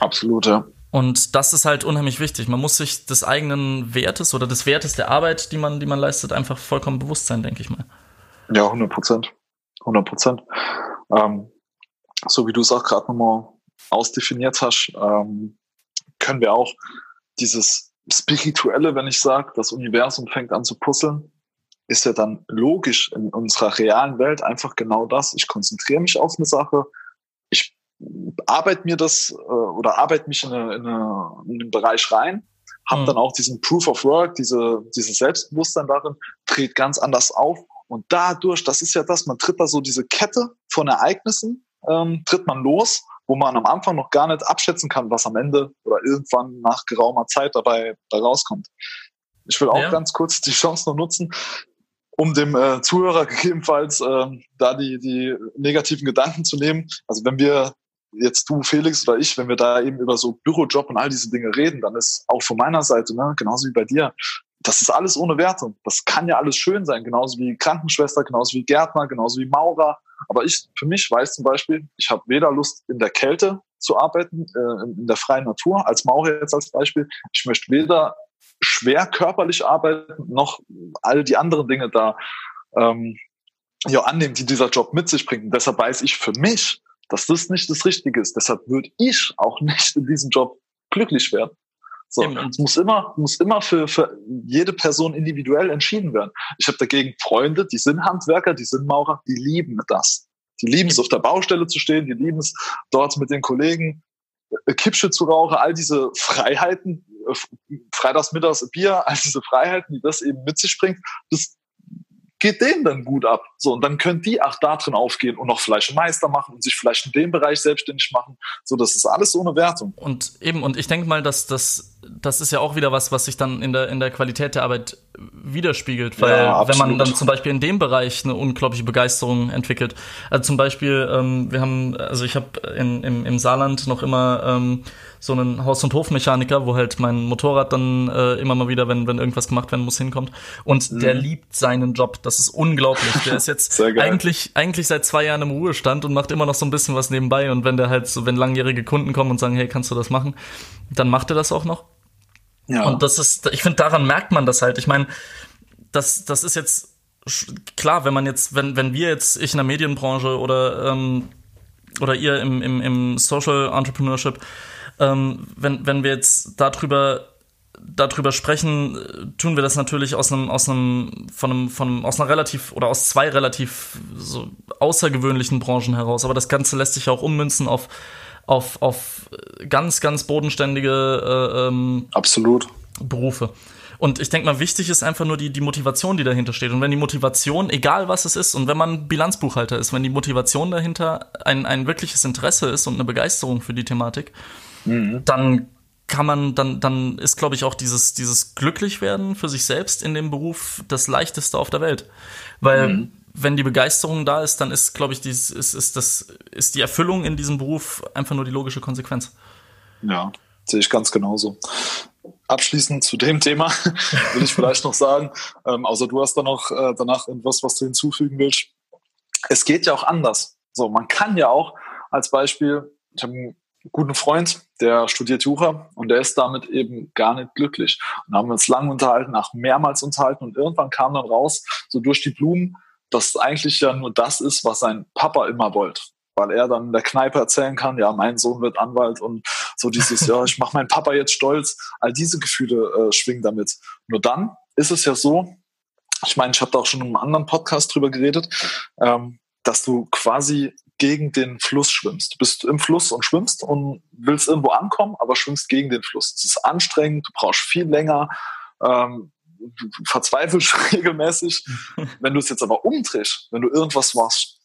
A: Absolut, ja.
B: Und das ist halt unheimlich wichtig. Man muss sich des eigenen Wertes oder des Wertes der Arbeit, die man, die man leistet, einfach vollkommen bewusst sein, denke ich mal.
A: Ja, 100 Prozent. 100 Prozent. Ähm, so wie du es auch gerade nochmal ausdefiniert hast, ähm, können wir auch dieses Spirituelle, wenn ich sage, das Universum fängt an zu puzzeln, ist ja dann logisch in unserer realen Welt einfach genau das. Ich konzentriere mich auf eine Sache, ich arbeite mir das äh, oder arbeite mich in, eine, in, eine, in den Bereich rein, habe mhm. dann auch diesen Proof of Work, diese, dieses Selbstbewusstsein darin, dreht ganz anders auf. Und dadurch, das ist ja das, man tritt da so diese Kette von Ereignissen, ähm, tritt man los, wo man am Anfang noch gar nicht abschätzen kann, was am Ende oder irgendwann nach geraumer Zeit dabei, dabei rauskommt. Ich will auch ja. ganz kurz die Chance noch nutzen, um dem äh, Zuhörer (laughs) gegebenenfalls äh, da die, die negativen Gedanken zu nehmen. Also wenn wir jetzt du, Felix oder ich, wenn wir da eben über so Bürojob und all diese Dinge reden, dann ist auch von meiner Seite, ne, genauso wie bei dir, das ist alles ohne Wertung. Das kann ja alles schön sein, genauso wie Krankenschwester, genauso wie Gärtner, genauso wie Maurer. Aber ich, für mich weiß zum Beispiel, ich habe weder Lust in der Kälte zu arbeiten, äh, in der freien Natur, als Maurer jetzt als Beispiel. Ich möchte weder schwer körperlich arbeiten, noch all die anderen Dinge da ähm, ja, annehmen, die dieser Job mit sich bringt. Und deshalb weiß ich für mich, dass das nicht das Richtige ist. Deshalb würde ich auch (laughs) nicht in diesem Job glücklich werden. So, es muss immer, muss immer für, für jede Person individuell entschieden werden. Ich habe dagegen Freunde, die sind Handwerker, die sind Maurer, die lieben das. Die lieben es, auf der Baustelle zu stehen, die lieben es, dort mit den Kollegen Kippsche zu rauchen, all diese Freiheiten, äh, freitags, mittags Bier, all diese Freiheiten, die das eben mit sich bringt, das geht denen dann gut ab. So, und dann können die auch da drin aufgehen und noch vielleicht Meister machen und sich vielleicht in dem Bereich selbstständig machen. So, das ist alles ohne Wertung.
B: Und eben, und ich denke mal, dass das, das ist ja auch wieder was, was sich dann in der, in der Qualität der Arbeit widerspiegelt, weil ja, wenn man dann zum Beispiel in dem Bereich eine unglaubliche Begeisterung entwickelt. Also zum Beispiel, ähm, wir haben, also ich habe im, im Saarland noch immer ähm, so einen Haus- und Hofmechaniker, wo halt mein Motorrad dann äh, immer mal wieder, wenn, wenn irgendwas gemacht werden muss, hinkommt. Und mhm. der liebt seinen Job. Das ist unglaublich. Der ist jetzt (laughs) eigentlich, eigentlich seit zwei Jahren im Ruhestand und macht immer noch so ein bisschen was nebenbei. Und wenn der halt so, wenn langjährige Kunden kommen und sagen, hey, kannst du das machen, dann macht er das auch noch. Ja. Und das ist, ich finde, daran merkt man das halt. Ich meine, das, das ist jetzt klar, wenn man jetzt, wenn, wenn wir jetzt, ich in der Medienbranche oder, ähm, oder ihr im, im, im Social Entrepreneurship, ähm, wenn, wenn wir jetzt darüber darüber sprechen, tun wir das natürlich aus einem, aus einem, von einem, von einem, aus einer relativ oder aus zwei relativ so außergewöhnlichen Branchen heraus. Aber das Ganze lässt sich auch ummünzen auf, auf, auf ganz, ganz bodenständige äh, ähm,
A: Absolut.
B: Berufe. Und ich denke mal, wichtig ist einfach nur die, die Motivation, die dahinter steht. Und wenn die Motivation, egal was es ist, und wenn man Bilanzbuchhalter ist, wenn die Motivation dahinter ein, ein wirkliches Interesse ist und eine Begeisterung für die Thematik, mhm. dann kann man, dann, dann ist, glaube ich, auch dieses, dieses Glücklichwerden für sich selbst in dem Beruf das leichteste auf der Welt. Weil, mhm. Wenn die Begeisterung da ist, dann ist, glaube ich, dies, ist, ist, das, ist die Erfüllung in diesem Beruf einfach nur die logische Konsequenz.
A: Ja, sehe ich ganz genauso. Abschließend zu dem Thema (laughs) will ich vielleicht noch sagen, ähm, außer du hast da noch äh, danach etwas, was du hinzufügen willst. Es geht ja auch anders. So, man kann ja auch als Beispiel, ich habe guten Freund, der studiert Jura und der ist damit eben gar nicht glücklich. Und haben wir uns lang unterhalten, auch mehrmals unterhalten und irgendwann kam dann raus, so durch die Blumen, dass eigentlich ja nur das ist, was sein Papa immer wollte. Weil er dann in der Kneipe erzählen kann, ja, mein Sohn wird Anwalt und so dieses, (laughs) ja, ich mache meinen Papa jetzt stolz. All diese Gefühle äh, schwingen damit. Nur dann ist es ja so, ich meine, ich habe da auch schon in einem anderen Podcast drüber geredet, ähm, dass du quasi gegen den Fluss schwimmst. Du bist im Fluss und schwimmst und willst irgendwo ankommen, aber schwimmst gegen den Fluss. Es ist anstrengend, du brauchst viel länger, ähm, verzweifelst (laughs) regelmäßig. (laughs) wenn du es jetzt aber umdrehst, wenn du irgendwas machst,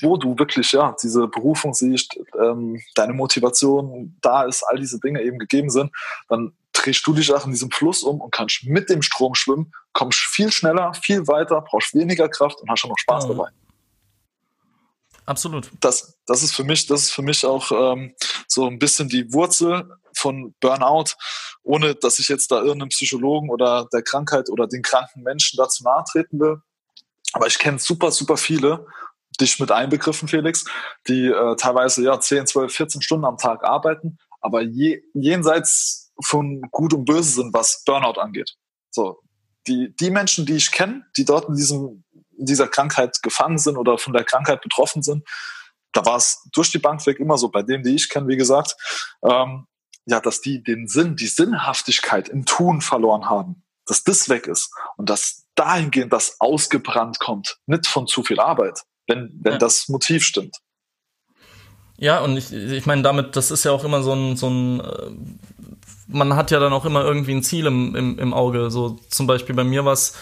A: wo du wirklich ja diese Berufung siehst, ähm, deine Motivation da ist, all diese Dinge eben gegeben sind, dann drehst du dich auch in diesem Fluss um und kannst mit dem Strom schwimmen, kommst viel schneller, viel weiter, brauchst weniger Kraft und hast auch noch Spaß dabei.
B: Absolut.
A: Das, das ist für mich, das ist für mich auch ähm, so ein bisschen die Wurzel von Burnout, ohne dass ich jetzt da irgendeinem Psychologen oder der Krankheit oder den kranken Menschen dazu nahe treten will. Aber ich kenne super, super viele, dich mit einbegriffen, Felix, die äh, teilweise ja 10, 12, 14 Stunden am Tag arbeiten, aber je, jenseits von Gut und Böse sind, was Burnout angeht. So, die, die Menschen, die ich kenne, die dort in, diesem, dieser Krankheit gefangen sind oder von der Krankheit betroffen sind, da war es durch die Bank weg immer so, bei denen, die ich kenne, wie gesagt, ähm, ja, dass die den Sinn, die Sinnhaftigkeit im Tun verloren haben, dass das weg ist und dass dahingehend das ausgebrannt kommt, nicht von zu viel Arbeit, wenn, wenn ja. das Motiv stimmt.
B: Ja, und ich, ich meine, damit, das ist ja auch immer so ein, so ein, äh, man hat ja dann auch immer irgendwie ein Ziel im, im, im Auge. So zum Beispiel bei mir war es,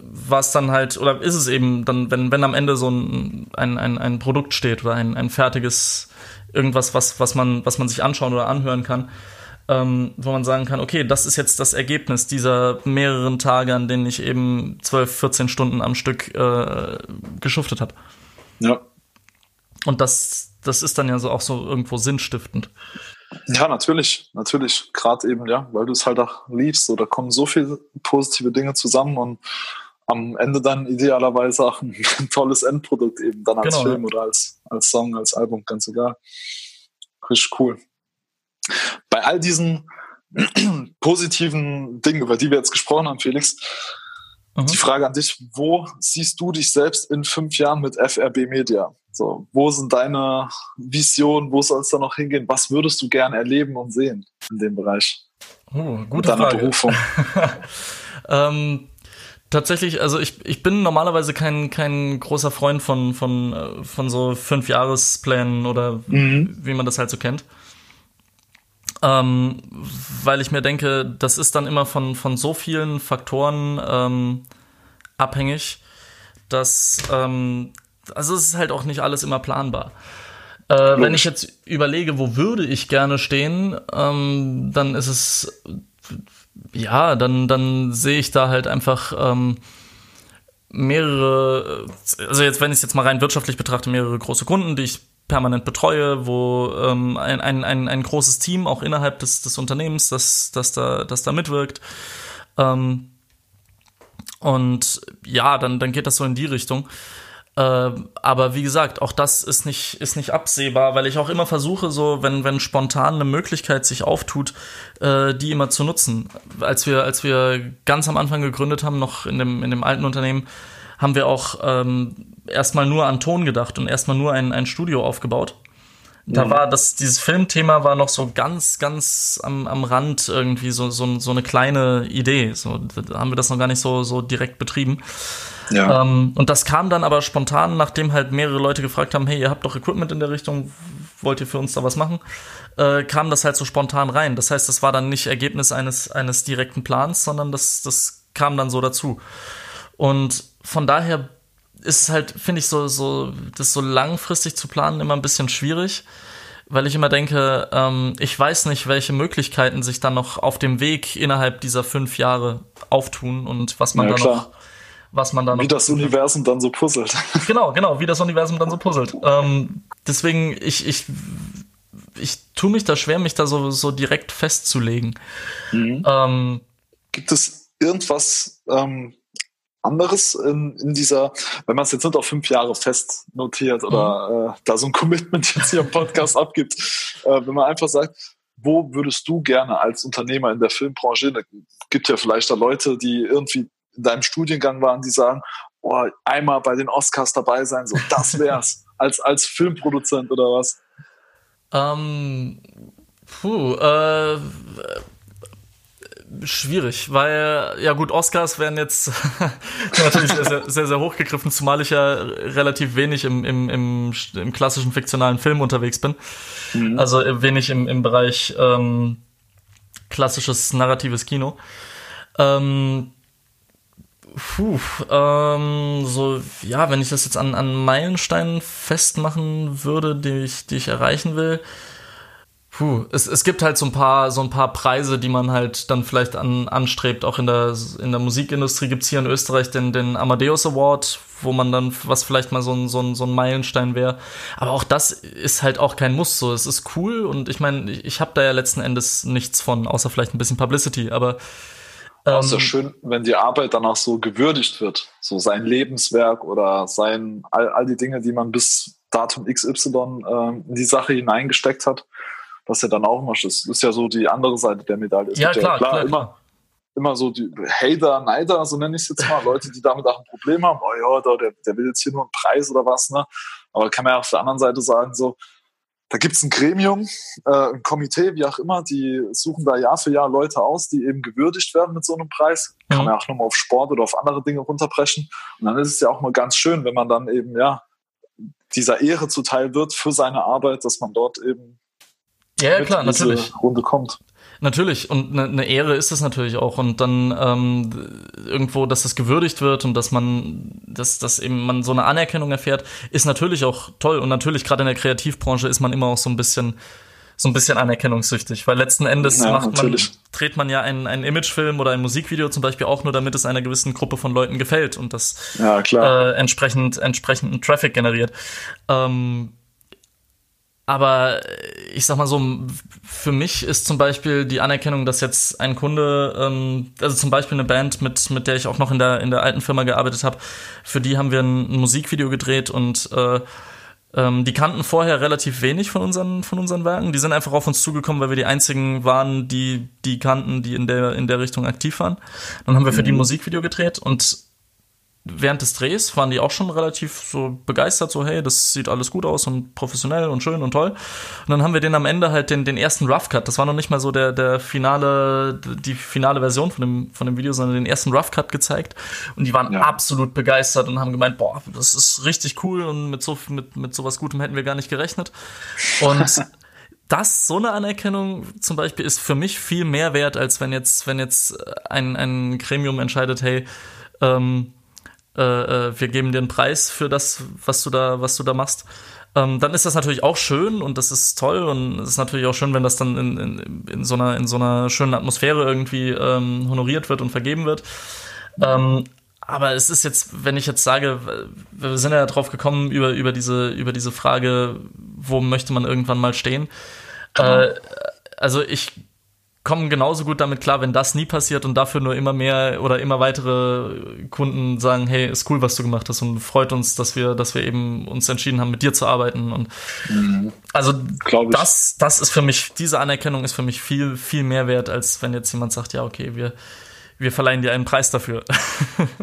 B: war es dann halt, oder ist es eben dann, wenn, wenn am Ende so ein, ein, ein, ein Produkt steht oder ein, ein fertiges, irgendwas, was, was man, was man sich anschauen oder anhören kann, ähm, wo man sagen kann, okay, das ist jetzt das Ergebnis dieser mehreren Tage, an denen ich eben 12, 14 Stunden am Stück äh, geschuftet habe.
A: Ja.
B: Und das, das ist dann ja so auch so irgendwo sinnstiftend.
A: Ja, natürlich, natürlich. Gerade eben, ja, weil du es halt auch liebst. So, da kommen so viele positive Dinge zusammen und am Ende dann idealerweise auch (laughs) ein, tolles Endprodukt eben dann als genau, Film ja. oder als, als Song, als Album, ganz egal. Richtig cool. Bei all diesen (clears throat) positiven Dingen, über die wir jetzt gesprochen haben, Felix, mhm. die Frage an dich, wo siehst du dich selbst in fünf Jahren mit FRB Media? So, wo sind deine Visionen? Wo soll es da noch hingehen? Was würdest du gerne erleben und sehen in dem Bereich?
B: Oh, gute deiner Frage. Berufung. (laughs) ähm, tatsächlich, also ich, ich bin normalerweise kein, kein großer Freund von, von, äh, von so Fünfjahresplänen oder mhm. wie man das halt so kennt ähm, weil ich mir denke, das ist dann immer von, von so vielen Faktoren ähm, abhängig, dass, ähm, also es ist halt auch nicht alles immer planbar. Äh, wenn ich jetzt überlege, wo würde ich gerne stehen, ähm, dann ist es, ja, dann, dann sehe ich da halt einfach ähm, mehrere, also jetzt, wenn ich es jetzt mal rein wirtschaftlich betrachte, mehrere große Kunden, die ich permanent betreue, wo ähm, ein, ein, ein, ein großes Team auch innerhalb des, des Unternehmens, das, das, da, das da mitwirkt. Ähm, und ja, dann, dann geht das so in die Richtung. Äh, aber wie gesagt, auch das ist nicht, ist nicht absehbar, weil ich auch immer versuche, so, wenn, wenn spontan eine Möglichkeit sich auftut, äh, die immer zu nutzen. Als wir, als wir ganz am Anfang gegründet haben, noch in dem, in dem alten Unternehmen, haben wir auch ähm, erstmal nur an Ton gedacht und erstmal nur ein, ein Studio aufgebaut. Da mhm. war das, dieses Filmthema war noch so ganz, ganz am, am Rand irgendwie so, so, so eine kleine Idee. So, da haben wir das noch gar nicht so, so direkt betrieben. Ja. Ähm, und das kam dann aber spontan, nachdem halt mehrere Leute gefragt haben, hey, ihr habt doch Equipment in der Richtung, wollt ihr für uns da was machen? Äh, kam das halt so spontan rein. Das heißt, das war dann nicht Ergebnis eines, eines direkten Plans, sondern das, das kam dann so dazu. Und von daher ist es halt, finde ich, so, so, das so langfristig zu planen immer ein bisschen schwierig, weil ich immer denke, ähm, ich weiß nicht, welche Möglichkeiten sich dann noch auf dem Weg innerhalb dieser fünf Jahre auftun und was man ja, da klar. noch was man da noch.
A: Wie das Universum dann so puzzelt. (laughs)
B: Genau, genau, wie das Universum dann so puzzelt. Ähm, deswegen, ich, ich, ich tue mich da schwer, mich da so, so direkt festzulegen.
A: Mhm. Ähm, Gibt es irgendwas, ähm, anderes in, in dieser, wenn man es jetzt nicht auf fünf Jahre fest notiert oder mhm. äh, da so ein Commitment jetzt hier im Podcast abgibt, äh, wenn man einfach sagt, wo würdest du gerne als Unternehmer in der Filmbranche, da gibt ja vielleicht da Leute, die irgendwie in deinem Studiengang waren, die sagen, oh, einmal bei den Oscars dabei sein, so das wär's, (laughs) als, als Filmproduzent oder was?
B: Ähm, puh, äh, schwierig, weil, ja gut, Oscars werden jetzt (laughs) natürlich sehr, sehr, sehr hochgegriffen, zumal ich ja relativ wenig im, im, im, im klassischen fiktionalen Film unterwegs bin. Mhm. Also wenig im, im Bereich ähm, klassisches narratives Kino. Ähm, puh, ähm, so, ja, wenn ich das jetzt an, an Meilensteinen festmachen würde, die ich, die ich erreichen will, Puh, es, es gibt halt so ein paar so ein paar Preise, die man halt dann vielleicht an, anstrebt. Auch in der in der Musikindustrie gibt's hier in Österreich den den Amadeus Award, wo man dann was vielleicht mal so ein so ein, so ein Meilenstein wäre. Aber auch das ist halt auch kein Muss. So, es ist cool und ich meine, ich, ich habe da ja letzten Endes nichts von, außer vielleicht ein bisschen Publicity. Aber
A: ähm, auch sehr schön, wenn die Arbeit danach so gewürdigt wird, so sein Lebenswerk oder sein all all die Dinge, die man bis Datum XY äh, in die Sache hineingesteckt hat was er dann auch macht. Das ist ja so die andere Seite der Medaille. Es
B: ja, klar, ja klar, klar,
A: immer, immer so die Hater, Neider, so nenne ich es jetzt mal, (laughs) Leute, die damit auch ein Problem haben. Oh ja, der, der will jetzt hier nur einen Preis oder was, ne? Aber kann man ja auf der anderen Seite sagen, so, da gibt es ein Gremium, äh, ein Komitee, wie auch immer, die suchen da Jahr für Jahr Leute aus, die eben gewürdigt werden mit so einem Preis. Kann mhm. man ja auch nochmal auf Sport oder auf andere Dinge runterbrechen. Und dann ist es ja auch mal ganz schön, wenn man dann eben, ja, dieser Ehre zuteil wird für seine Arbeit, dass man dort eben
B: ja, ja klar, natürlich.
A: Runde kommt.
B: Natürlich, und eine ne Ehre ist es natürlich auch. Und dann ähm, irgendwo, dass das gewürdigt wird und dass man, dass, dass eben man so eine Anerkennung erfährt, ist natürlich auch toll. Und natürlich, gerade in der Kreativbranche, ist man immer auch so ein bisschen so ein bisschen anerkennungssüchtig, weil letzten Endes ja, macht man, dreht man ja einen, einen Imagefilm oder ein Musikvideo zum Beispiel auch nur, damit es einer gewissen Gruppe von Leuten gefällt und das
A: ja,
B: äh, entsprechend entsprechenden Traffic generiert. Ähm, aber äh, ich sag mal so, für mich ist zum Beispiel die Anerkennung, dass jetzt ein Kunde, ähm, also zum Beispiel eine Band, mit, mit der ich auch noch in der, in der alten Firma gearbeitet habe, für die haben wir ein, ein Musikvideo gedreht und äh, ähm, die kannten vorher relativ wenig von unseren, von unseren Werken. Die sind einfach auf uns zugekommen, weil wir die einzigen waren, die die kannten, die in der, in der Richtung aktiv waren. Dann haben wir für die ein mhm. Musikvideo gedreht und während des Drehs waren die auch schon relativ so begeistert, so hey, das sieht alles gut aus und professionell und schön und toll. Und dann haben wir den am Ende halt den, den ersten Rough Cut, das war noch nicht mal so der, der finale, die finale Version von dem, von dem Video, sondern den ersten Rough Cut gezeigt. Und die waren ja. absolut begeistert und haben gemeint, boah, das ist richtig cool und mit so, mit, mit sowas Gutem hätten wir gar nicht gerechnet. Und (laughs) das, so eine Anerkennung zum Beispiel ist für mich viel mehr wert, als wenn jetzt, wenn jetzt ein, ein Gremium entscheidet, hey, ähm, äh, äh, wir geben dir einen Preis für das, was du da, was du da machst. Ähm, dann ist das natürlich auch schön und das ist toll und es ist natürlich auch schön, wenn das dann in, in, in, so, einer, in so einer schönen Atmosphäre irgendwie ähm, honoriert wird und vergeben wird. Ähm, aber es ist jetzt, wenn ich jetzt sage, wir sind ja drauf gekommen über, über, diese, über diese Frage, wo möchte man irgendwann mal stehen. Genau. Äh, also ich kommen genauso gut damit klar, wenn das nie passiert und dafür nur immer mehr oder immer weitere Kunden sagen, hey, ist cool, was du gemacht hast und freut uns, dass wir, dass wir eben uns entschieden haben, mit dir zu arbeiten und mhm. also das, das ist für mich, diese Anerkennung ist für mich viel, viel mehr wert, als wenn jetzt jemand sagt, ja, okay, wir, wir verleihen dir einen Preis dafür.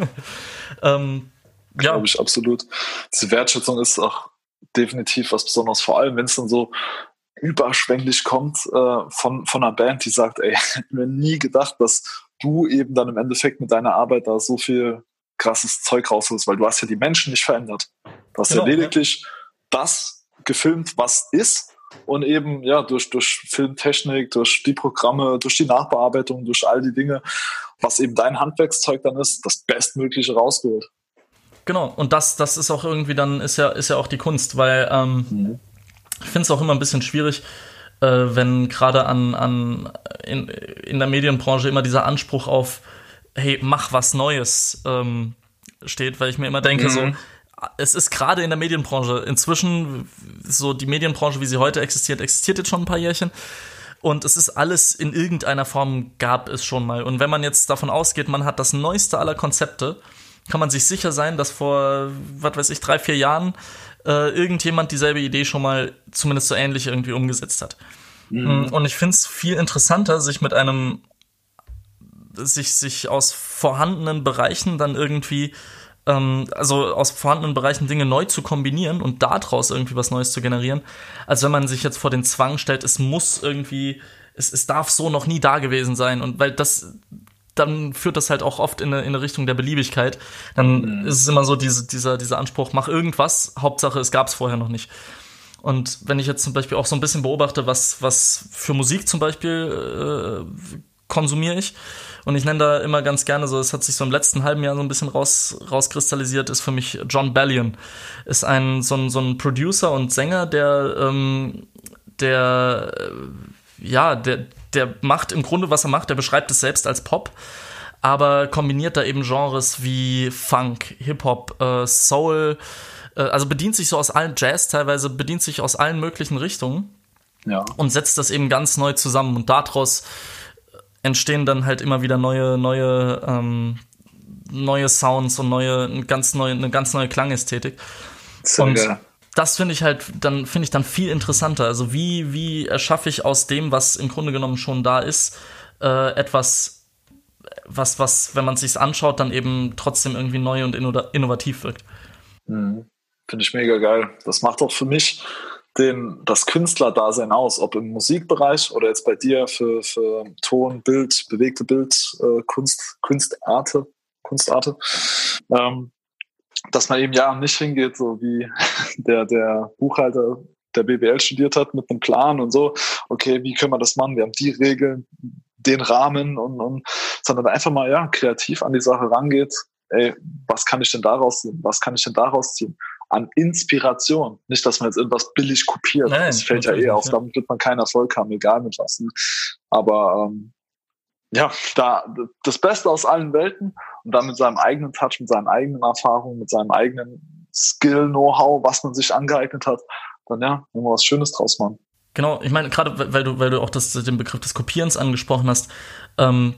B: (laughs)
A: ähm, Glaube ja. ich absolut. Diese Wertschätzung ist auch definitiv was Besonderes, vor allem wenn es dann so überschwänglich kommt äh, von, von einer Band, die sagt, ey, (laughs) hätten wir nie gedacht, dass du eben dann im Endeffekt mit deiner Arbeit da so viel krasses Zeug rausholst, weil du hast ja die Menschen nicht verändert. Du hast genau, ja lediglich ja. das gefilmt, was ist und eben ja durch, durch Filmtechnik, durch die Programme, durch die Nachbearbeitung, durch all die Dinge, was eben dein Handwerkszeug dann ist, das Bestmögliche rausgeholt.
B: Genau, und das, das ist auch irgendwie dann, ist ja, ist ja auch die Kunst, weil ähm, mhm ich finde es auch immer ein bisschen schwierig, äh, wenn gerade an, an in, in der Medienbranche immer dieser Anspruch auf, hey, mach was Neues ähm, steht, weil ich mir immer denke, mhm. so, es ist gerade in der Medienbranche inzwischen so die Medienbranche, wie sie heute existiert, existiert jetzt schon ein paar Jährchen. Und es ist alles in irgendeiner Form gab es schon mal. Und wenn man jetzt davon ausgeht, man hat das neueste aller Konzepte, kann man sich sicher sein, dass vor, was weiß ich, drei, vier Jahren äh, irgendjemand dieselbe Idee schon mal zumindest so ähnlich irgendwie umgesetzt hat. Mhm. Und ich finde es viel interessanter, sich mit einem, sich, sich aus vorhandenen Bereichen dann irgendwie, ähm, also aus vorhandenen Bereichen Dinge neu zu kombinieren und daraus irgendwie was Neues zu generieren, als wenn man sich jetzt vor den Zwang stellt, es muss irgendwie, es, es darf so noch nie da gewesen sein. Und weil das, dann führt das halt auch oft in eine, in eine Richtung der Beliebigkeit. Dann mhm. ist es immer so diese, dieser, dieser Anspruch, mach irgendwas, Hauptsache es gab es vorher noch nicht. Und wenn ich jetzt zum Beispiel auch so ein bisschen beobachte, was, was für Musik zum Beispiel äh, konsumiere ich, und ich nenne da immer ganz gerne so, es hat sich so im letzten halben Jahr so ein bisschen raus, rauskristallisiert, ist für mich John Bellion. Ist ein so, ein so ein Producer und Sänger, der ähm, der, äh, ja, der, der macht im Grunde, was er macht, der beschreibt es selbst als Pop, aber kombiniert da eben Genres wie Funk, Hip-Hop, äh, Soul, äh, also bedient sich so aus allen Jazz teilweise, bedient sich aus allen möglichen Richtungen ja. und setzt das eben ganz neu zusammen und daraus entstehen dann halt immer wieder neue, neue, ähm, neue Sounds und neue, ganz neue, eine ganz neue Klangästhetik. So und geil. Das finde ich halt, dann finde ich dann viel interessanter. Also wie, wie erschaffe ich aus dem, was im Grunde genommen schon da ist, äh, etwas, was, was, wenn man es sich anschaut, dann eben trotzdem irgendwie neu und innovativ wirkt.
A: Mhm. Finde ich mega geil. Das macht auch für mich den, das Künstlerdasein aus, ob im Musikbereich oder jetzt bei dir für, für Ton, Bild, bewegte Bild, äh, Kunst, Kunstarte, Kunstarte, ähm, dass man eben ja nicht hingeht, so wie (laughs) der, der Buchhalter der BWL studiert hat mit einem Plan und so, okay, wie können wir das machen? Wir haben die Regeln, den Rahmen und, und sondern einfach mal ja kreativ an die Sache rangeht. Ey, was kann ich denn daraus ziehen? Was kann ich denn daraus ziehen? an Inspiration. Nicht, dass man jetzt irgendwas billig kopiert. Nein, das fällt ja eh auf. Ja. Damit wird man keinen Erfolg haben, egal mit was. Ne? Aber ähm, ja, da das Beste aus allen Welten und dann mit seinem eigenen Touch, mit seinen eigenen Erfahrungen, mit seinem eigenen Skill, Know-how, was man sich angeeignet hat, dann ja, wenn wir was Schönes draus machen.
B: Genau, ich meine, gerade weil du, weil du auch das, den Begriff des Kopierens angesprochen hast, ähm,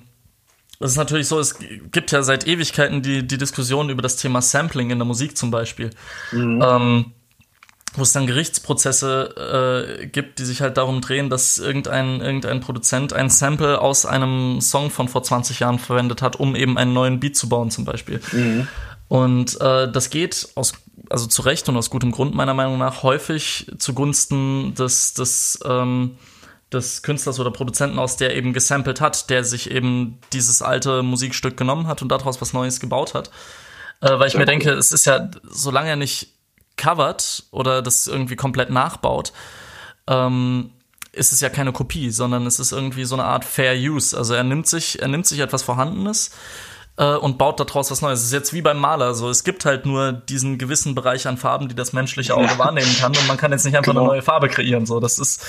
B: das ist natürlich so, es gibt ja seit Ewigkeiten die, die Diskussion über das Thema Sampling in der Musik zum Beispiel. Mhm. Ähm, wo es dann Gerichtsprozesse äh, gibt, die sich halt darum drehen, dass irgendein, irgendein Produzent ein Sample aus einem Song von vor 20 Jahren verwendet hat, um eben einen neuen Beat zu bauen, zum Beispiel. Mhm. Und äh, das geht aus, also zu Recht und aus gutem Grund meiner Meinung nach häufig zugunsten des, des ähm, des Künstlers oder Produzenten aus, der eben gesampelt hat, der sich eben dieses alte Musikstück genommen hat und daraus was Neues gebaut hat. Äh, weil ich mir cool. denke, es ist ja, solange er nicht covert oder das irgendwie komplett nachbaut, ähm, ist es ja keine Kopie, sondern es ist irgendwie so eine Art Fair Use. Also er nimmt sich, er nimmt sich etwas Vorhandenes äh, und baut daraus was Neues. Es ist jetzt wie beim Maler so. Es gibt halt nur diesen gewissen Bereich an Farben, die das menschliche Auge ja. (laughs) wahrnehmen kann und man kann jetzt nicht einfach genau. eine neue Farbe kreieren. So, das ist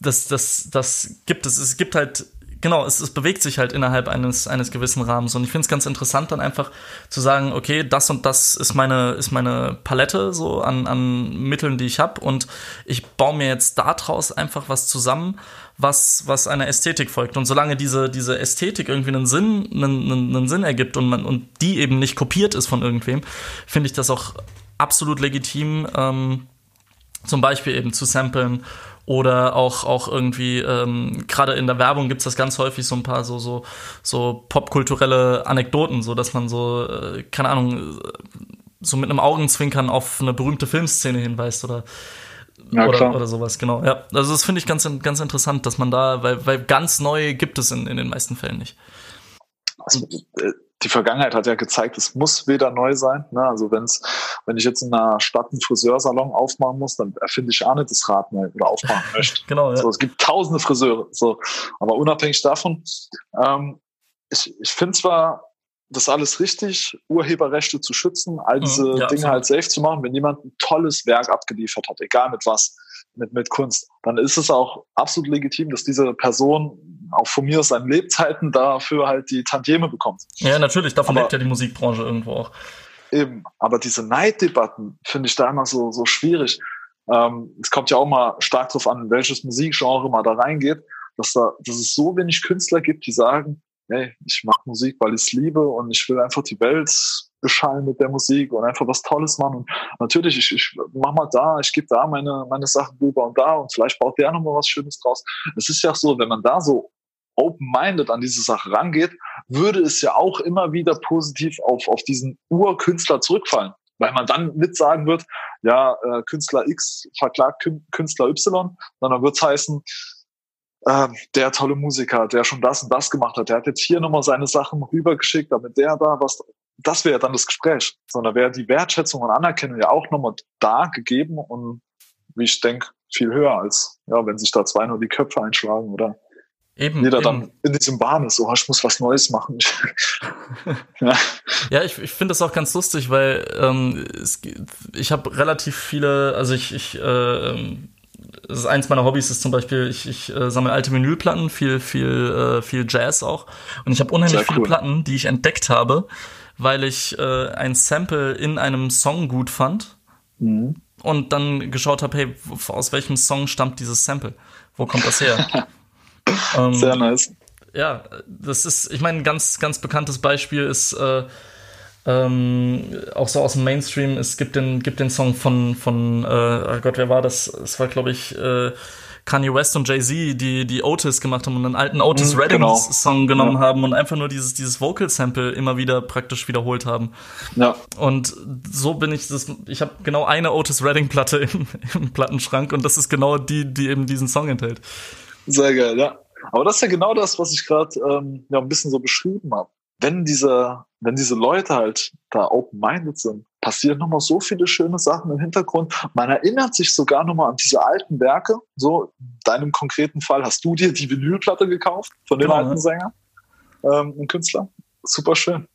B: das, das, das gibt es. Es gibt halt, genau, es, es bewegt sich halt innerhalb eines, eines gewissen Rahmens. Und ich finde es ganz interessant, dann einfach zu sagen, okay, das und das ist meine, ist meine Palette so an, an Mitteln, die ich habe. Und ich baue mir jetzt daraus einfach was zusammen, was, was einer Ästhetik folgt. Und solange diese, diese Ästhetik irgendwie einen Sinn, einen, einen, Sinn ergibt und man, und die eben nicht kopiert ist von irgendwem, finde ich das auch absolut legitim, ähm, zum Beispiel eben zu samplen oder auch, auch irgendwie, ähm, gerade in der Werbung gibt's das ganz häufig so ein paar so, so, so popkulturelle Anekdoten, so dass man so, äh, keine Ahnung, so mit einem Augenzwinkern auf eine berühmte Filmszene hinweist oder ja, oder, oder sowas, genau. Ja, also das finde ich ganz, ganz interessant, dass man da, weil, weil ganz neu gibt es in, in den meisten Fällen nicht.
A: Also, äh, die Vergangenheit hat ja gezeigt, es muss wieder neu sein. Ne? Also wenn's, wenn ich jetzt in einer Stadt einen Friseursalon aufmachen muss, dann erfinde ich auch nicht das Rad neu oder aufmachen (laughs) möchte. genau, ja. so, es gibt tausende Friseure. So. Aber unabhängig davon, ähm, ich, ich finde zwar das alles richtig, Urheberrechte zu schützen, all mhm, diese ja, Dinge absolut. halt safe zu machen, wenn jemand ein tolles Werk abgeliefert hat, egal mit was, mit, mit Kunst, dann ist es auch absolut legitim, dass diese Person auch von mir aus seinen Lebzeiten dafür halt die Tantieme bekommt.
B: Ja, natürlich, davon aber, lebt ja die Musikbranche irgendwo auch.
A: Eben, aber diese Neiddebatten finde ich da immer so, so schwierig. Ähm, es kommt ja auch mal stark darauf an, welches Musikgenre man da reingeht, dass, da, dass es so wenig Künstler gibt, die sagen, hey, ich mache Musik, weil ich es liebe und ich will einfach die Welt beschallen mit der Musik und einfach was Tolles machen. Und natürlich, ich, ich mach mal da, ich gebe da meine, meine Sachen rüber und da und vielleicht baut der nochmal was Schönes draus. Es ist ja so, wenn man da so open-minded an diese Sache rangeht, würde es ja auch immer wieder positiv auf, auf diesen Urkünstler zurückfallen. Weil man dann nicht sagen wird, ja, äh, Künstler X verklagt Künstler Y, sondern wird es heißen, äh, der tolle Musiker, der schon das und das gemacht hat, der hat jetzt hier nochmal seine Sachen rübergeschickt, damit der da was, das wäre dann das Gespräch. Sondern wäre die Wertschätzung und Anerkennung ja auch nochmal da gegeben und wie ich denke, viel höher als, ja, wenn sich da zwei nur die Köpfe einschlagen oder Eben, jeder eben. dann in diesem Bahn ist, so, ich muss was Neues machen. (laughs)
B: ja. ja, ich, ich finde das auch ganz lustig, weil ähm, es, ich habe relativ viele, also ich, ich äh, das ist eins meiner Hobbys ist zum Beispiel, ich, ich äh, sammle alte Vinylplatten, viel, viel, äh, viel Jazz auch. Und ich habe unheimlich Sehr viele cool. Platten, die ich entdeckt habe, weil ich äh, ein Sample in einem Song gut fand. Mhm. Und dann geschaut habe, hey, aus welchem Song stammt dieses Sample? Wo kommt das her? (laughs)
A: ähm, Sehr nice.
B: Ja, das ist, ich meine, ein ganz, ganz bekanntes Beispiel ist äh, ähm, auch so aus dem Mainstream, es gibt den, gibt den Song von, von äh, oh Gott, wer war das? Es war, glaube ich, äh, Kanye West und Jay-Z, die, die Otis gemacht haben und einen alten Otis mhm, Redding genau. Song genommen ja. haben und einfach nur dieses, dieses Vocal Sample immer wieder praktisch wiederholt haben. Ja. Und so bin ich das, ich habe genau eine Otis Redding Platte im, im Plattenschrank und das ist genau die, die eben diesen Song enthält.
A: Sehr geil, ja. Aber das ist ja genau das, was ich gerade ähm, ja, ein bisschen so beschrieben habe. Wenn diese, wenn diese Leute halt da open-minded sind, passieren nochmal so viele schöne Sachen im Hintergrund. Man erinnert sich sogar nochmal an diese alten Werke. So, in deinem konkreten Fall hast du dir die Vinylplatte gekauft von dem genau, alten Sänger ähm, und Künstler. Super schön.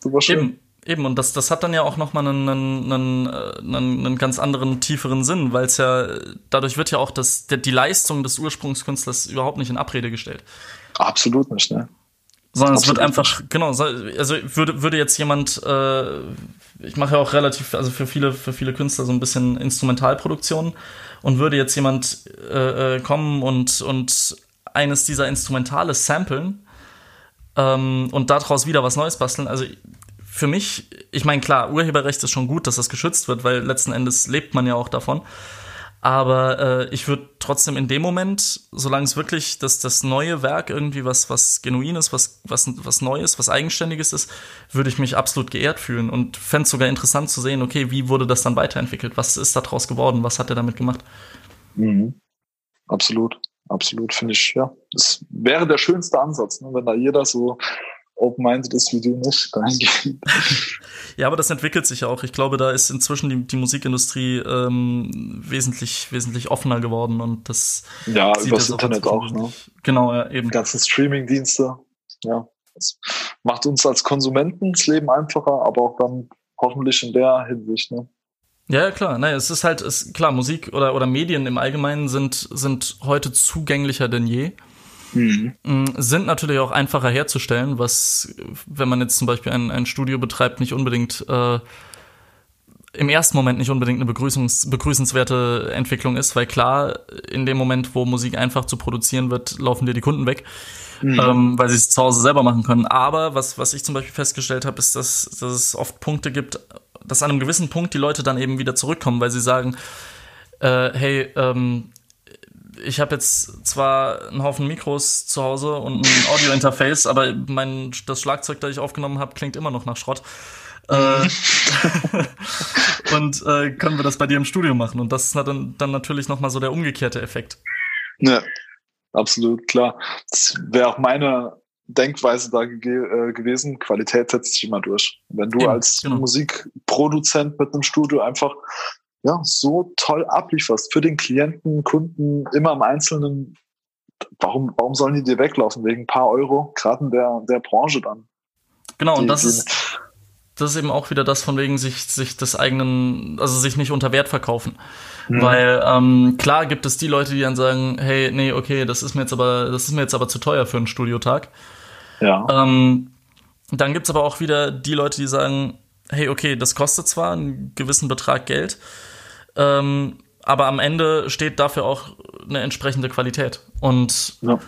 A: Super schön.
B: Eben. Eben, und das, das hat dann ja auch nochmal einen, einen, einen, einen, einen ganz anderen, tieferen Sinn, weil es ja, dadurch wird ja auch das, die Leistung des Ursprungskünstlers überhaupt nicht in Abrede gestellt.
A: Absolut nicht, ne?
B: Sondern Absolut es wird einfach, nicht. genau, also würde, würde jetzt jemand, äh, ich mache ja auch relativ, also für viele, für viele Künstler so ein bisschen Instrumentalproduktion und würde jetzt jemand äh, äh kommen und, und eines dieser Instrumentale samplen ähm, und daraus wieder was Neues basteln, also für mich, ich meine, klar, Urheberrecht ist schon gut, dass das geschützt wird, weil letzten Endes lebt man ja auch davon. Aber äh, ich würde trotzdem in dem Moment, solange es wirklich das, das neue Werk irgendwie was, was Genuines, was, was, was Neues, was Eigenständiges ist, würde ich mich absolut geehrt fühlen und fände es sogar interessant zu sehen, okay, wie wurde das dann weiterentwickelt? Was ist daraus geworden? Was hat er damit gemacht?
A: Mhm. Absolut, absolut, finde ich, ja. Das wäre der schönste Ansatz, ne, wenn da jeder so open-minded ist wie du nicht reingehen. (laughs)
B: Ja, aber das entwickelt sich ja auch. Ich glaube, da ist inzwischen die, die Musikindustrie ähm, wesentlich, wesentlich offener geworden und das
A: ja übers Internet auch. Ne?
B: Genau, ja, eben.
A: Die ganzen Streaming-Dienste. Ja, das macht uns als Konsumenten das Leben einfacher, aber auch dann hoffentlich in der Hinsicht. Ne?
B: Ja, klar. Naja, es ist halt, es, klar, Musik oder, oder Medien im Allgemeinen sind, sind heute zugänglicher denn je. Mhm. Sind natürlich auch einfacher herzustellen, was, wenn man jetzt zum Beispiel ein, ein Studio betreibt, nicht unbedingt äh, im ersten Moment nicht unbedingt eine begrüßungs begrüßenswerte Entwicklung ist, weil klar, in dem Moment, wo Musik einfach zu produzieren wird, laufen dir die Kunden weg, mhm. ähm, weil sie es zu Hause selber machen können. Aber was, was ich zum Beispiel festgestellt habe, ist, dass, dass es oft Punkte gibt, dass an einem gewissen Punkt die Leute dann eben wieder zurückkommen, weil sie sagen, äh, hey, ähm, ich habe jetzt zwar einen Haufen Mikros zu Hause und ein Audio-Interface, aber mein, das Schlagzeug, das ich aufgenommen habe, klingt immer noch nach Schrott. Äh, (laughs) und äh, können wir das bei dir im Studio machen? Und das ist dann, dann natürlich nochmal so der umgekehrte Effekt.
A: Ja, absolut, klar. Das wäre auch meine Denkweise da ge äh, gewesen. Qualität setzt sich immer durch. Wenn du Eben, als genau. Musikproduzent mit einem Studio einfach ja, so toll ablieferst für den Klienten, Kunden, immer im Einzelnen, warum, warum sollen die dir weglaufen? Wegen ein paar Euro, gerade in der, der Branche dann.
B: Genau, die, und das ist, das ist eben auch wieder das von wegen sich, sich des eigenen, also sich nicht unter Wert verkaufen. Mhm. Weil ähm, klar gibt es die Leute, die dann sagen, hey, nee, okay, das ist mir jetzt aber, das ist mir jetzt aber zu teuer für einen Studiotag. Ja. Ähm, dann gibt's aber auch wieder die Leute, die sagen, hey, okay, das kostet zwar einen gewissen Betrag Geld, ähm, aber am Ende steht dafür auch eine entsprechende Qualität. Und ja.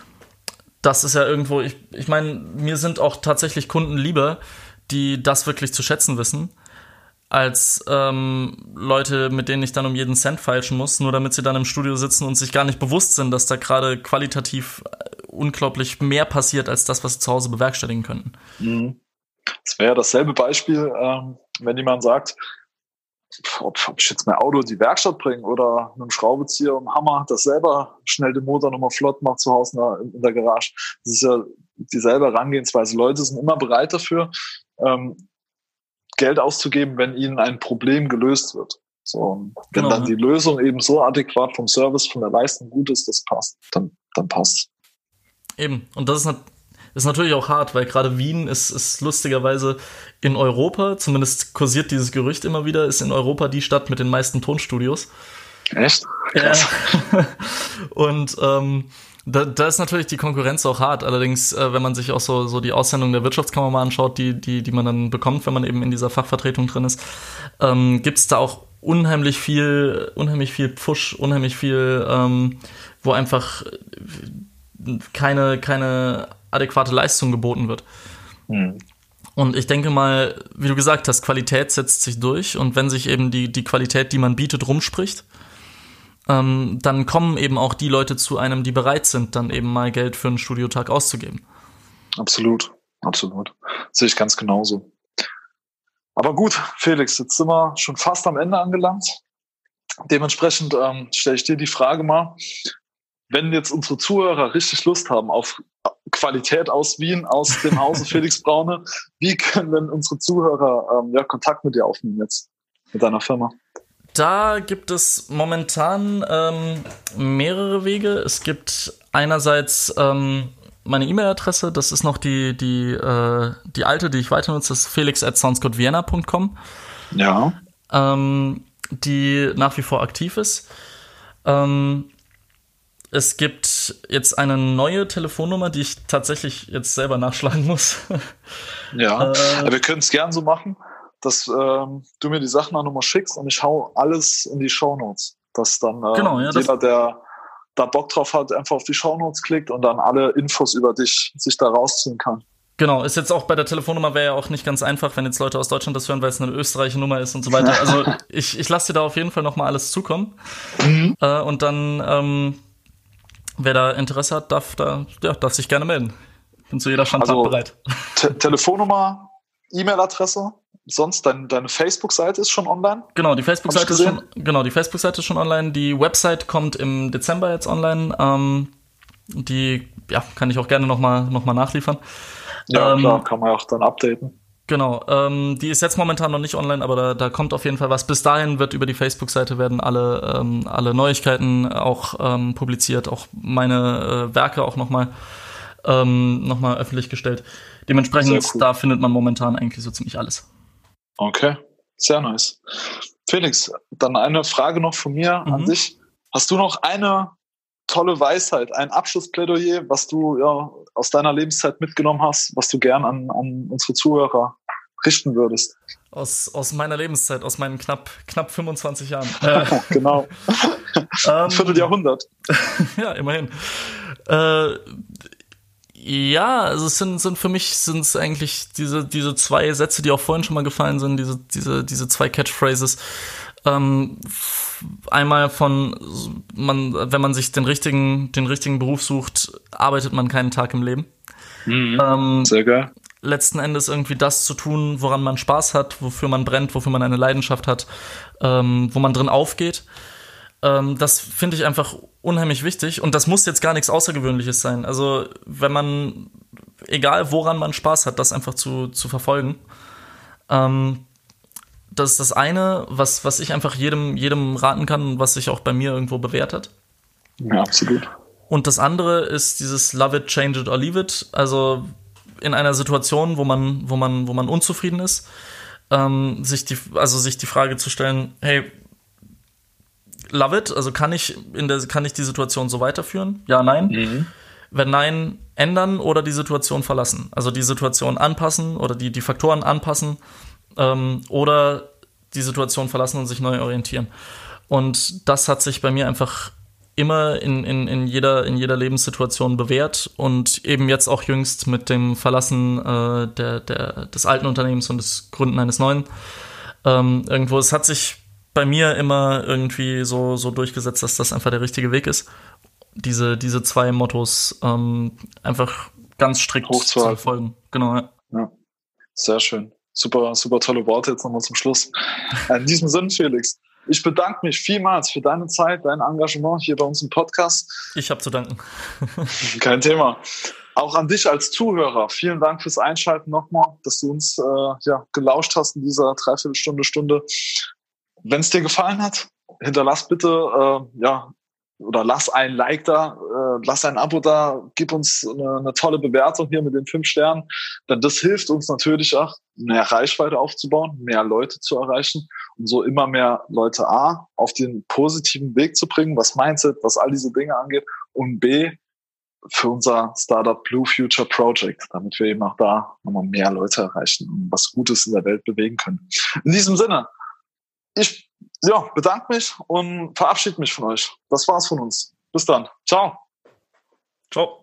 B: das ist ja irgendwo, ich, ich meine, mir sind auch tatsächlich Kunden lieber, die das wirklich zu schätzen wissen, als ähm, Leute, mit denen ich dann um jeden Cent feilschen muss, nur damit sie dann im Studio sitzen und sich gar nicht bewusst sind, dass da gerade qualitativ äh, unglaublich mehr passiert als das, was sie zu Hause bewerkstelligen könnten.
A: Mhm. Das wäre dasselbe Beispiel, ähm, wenn jemand sagt, ob, ob ich jetzt mein Auto in die Werkstatt bringe oder einen Schraubezieher und einen Hammer, das selber schnell den Motor nochmal flott macht zu Hause in, in der Garage. Das ist ja dieselbe Herangehensweise. Leute sind immer bereit dafür, ähm, Geld auszugeben, wenn ihnen ein Problem gelöst wird. So, wenn genau. dann die Lösung eben so adäquat vom Service, von der Leistung gut ist, das passt, dann, dann passt.
B: Eben. Und das ist ist natürlich auch hart, weil gerade Wien ist, ist lustigerweise in Europa, zumindest kursiert dieses Gerücht immer wieder, ist in Europa die Stadt mit den meisten Tonstudios.
A: Echt?
B: Ja. (laughs) Und ähm, da, da ist natürlich die Konkurrenz auch hart. Allerdings, äh, wenn man sich auch so, so die Aussendung der Wirtschaftskammer mal anschaut, die, die, die man dann bekommt, wenn man eben in dieser Fachvertretung drin ist, ähm, gibt es da auch unheimlich viel, unheimlich viel Pfusch, unheimlich viel, ähm, wo einfach keine, keine adäquate Leistung geboten wird. Mhm. Und ich denke mal, wie du gesagt hast, Qualität setzt sich durch und wenn sich eben die, die Qualität, die man bietet, rumspricht, ähm, dann kommen eben auch die Leute zu einem, die bereit sind, dann eben mal Geld für einen Studiotag auszugeben.
A: Absolut, absolut. sehe ich ganz genauso. Aber gut, Felix, jetzt sind wir schon fast am Ende angelangt. Dementsprechend ähm, stelle ich dir die Frage mal, wenn jetzt unsere Zuhörer richtig Lust haben auf Qualität aus Wien, aus dem Hause (laughs) Felix Braune, wie können denn unsere Zuhörer ähm, ja, Kontakt mit dir aufnehmen jetzt, mit deiner Firma?
B: Da gibt es momentan ähm, mehrere Wege. Es gibt einerseits ähm, meine E-Mail-Adresse, das ist noch die, die, äh, die alte, die ich weiter nutze, das ist felix at soundsgoodvienna.com.
A: Ja.
B: Ähm, die nach wie vor aktiv ist. Ähm, es gibt jetzt eine neue Telefonnummer, die ich tatsächlich jetzt selber nachschlagen muss. (laughs)
A: Ja, äh, wir können es gern so machen dass ähm, du mir die Sachen nochmal schickst und ich hau alles in die Shownotes. Dass dann äh, genau, ja, jeder, der da Bock drauf hat, einfach auf die Shownotes klickt und dann alle Infos über dich sich da rausziehen kann.
B: Genau, ist jetzt auch bei der Telefonnummer wäre ja auch nicht ganz einfach, wenn jetzt Leute aus Deutschland das hören, weil es eine österreichische Nummer ist und so weiter. (laughs) Also ich, ich lasse dir da auf jeden Fall nochmal alles zukommen. Mhm. Äh, und dann, ähm, wer da Interesse hat, darf, da, ja, darf sich gerne melden. Bin zu jeder Standart also, bereit. (laughs)
A: Te Telefonnummer, E-Mail-Adresse? sonst dein, deine Facebook-Seite ist schon online?
B: Genau, die Facebook-Seite ist schon, genau, die Facebook-Seite ist schon online. Die Website kommt im Dezember jetzt online. Ähm, die, ja, kann ich auch gerne nochmal noch mal nachliefern.
A: Ja, ähm, klar, kann man auch dann updaten.
B: Genau, ähm, die ist jetzt momentan noch nicht online, aber da, da kommt auf jeden Fall was. Bis dahin wird über die Facebook-Seite werden alle, ähm, alle Neuigkeiten auch ähm, publiziert, auch meine äh, Werke auch nochmal ähm, noch öffentlich gestellt. Dementsprechend, cool. da findet man momentan eigentlich so ziemlich alles.
A: Okay, sehr nice. Felix, dann eine Frage noch von mir mhm. an dich. Hast du noch eine tolle Weisheit, ein Abschlussplädoyer, was du ja aus deiner Lebenszeit mitgenommen hast, was du gern an, an unsere Zuhörer richten würdest?
B: Aus, aus meiner Lebenszeit, aus meinen knapp, knapp 25 Jahren. (laughs)
A: genau.
B: ähm, (laughs)
A: Vierteljahrhundert. (laughs)
B: ja, immerhin. Äh, ja, also es sind, sind für mich sind es eigentlich diese, diese zwei Sätze, die auch vorhin schon mal gefallen sind, diese, diese, diese zwei Catchphrases. Ähm, einmal von man, wenn man sich den richtigen, den richtigen Beruf sucht, arbeitet man keinen Tag im Leben.
A: Mhm, ähm, sehr geil.
B: Letzten Endes irgendwie das zu tun, woran man Spaß hat, wofür man brennt, wofür man eine Leidenschaft hat, ähm, wo man drin aufgeht. Ähm, das finde ich einfach unheimlich wichtig und das muss jetzt gar nichts Außergewöhnliches sein. Also wenn man, egal woran man Spaß hat, das einfach zu, zu verfolgen. Ähm, das ist das eine, was, was ich einfach jedem, jedem raten kann und was sich auch bei mir irgendwo bewährt hat.
A: Ja, absolut.
B: Und das andere ist dieses Love it, change it or leave it. Also in einer Situation, wo man, wo man, wo man unzufrieden ist, ähm, sich die, also sich die Frage zu stellen, hey, love it. Also kann ich in der, kann ich die Situation so weiterführen? Ja, nein. Mhm. Wenn nein, ändern oder die Situation verlassen. Also die Situation anpassen oder die, die Faktoren anpassen ähm, oder die Situation verlassen und sich neu orientieren. Und das hat sich bei mir einfach immer in, in, in, jeder, in jeder Lebenssituation bewährt und eben jetzt auch jüngst mit dem Verlassen äh, der, der, des alten Unternehmens und des Gründen eines neuen. Ähm, irgendwo, es hat sich bei mir immer irgendwie so, so durchgesetzt, dass das einfach der richtige Weg ist. Diese, diese zwei Mottos ähm, einfach ganz strikt zu verfolgen. Genau, ja.
A: ja. Sehr schön. Super, super tolle Worte jetzt nochmal zum Schluss. In diesem Sinne, Felix, ich bedanke mich vielmals für deine Zeit, dein Engagement hier bei uns im Podcast.
B: Ich habe zu danken. (laughs)
A: Kein Thema. Auch an dich als Zuhörer. Vielen Dank fürs Einschalten nochmal, dass du uns äh, ja, gelauscht hast in dieser Dreiviertelstunde, Stunde. Wenn es dir gefallen hat, hinterlass bitte äh, ja, oder lass ein Like da, äh, lass ein Abo da, gib uns eine, eine, tolle Bewertung hier mit den fünf Sternen. Denn das hilft uns natürlich auch, mehr Reichweite aufzubauen, mehr Leute zu erreichen und so immer mehr Leute A auf den positiven Weg zu bringen, was Mindset, was all diese Dinge angeht und B für unser Startup Blue Future Project, damit wir eben auch da nochmal mehr Leute erreichen und was Gutes in der Welt bewegen können. In diesem Sinne, ich ja, bedanke mich und verabschiede mich von euch. Das war's von uns. Bis dann. Ciao.
B: Ciao.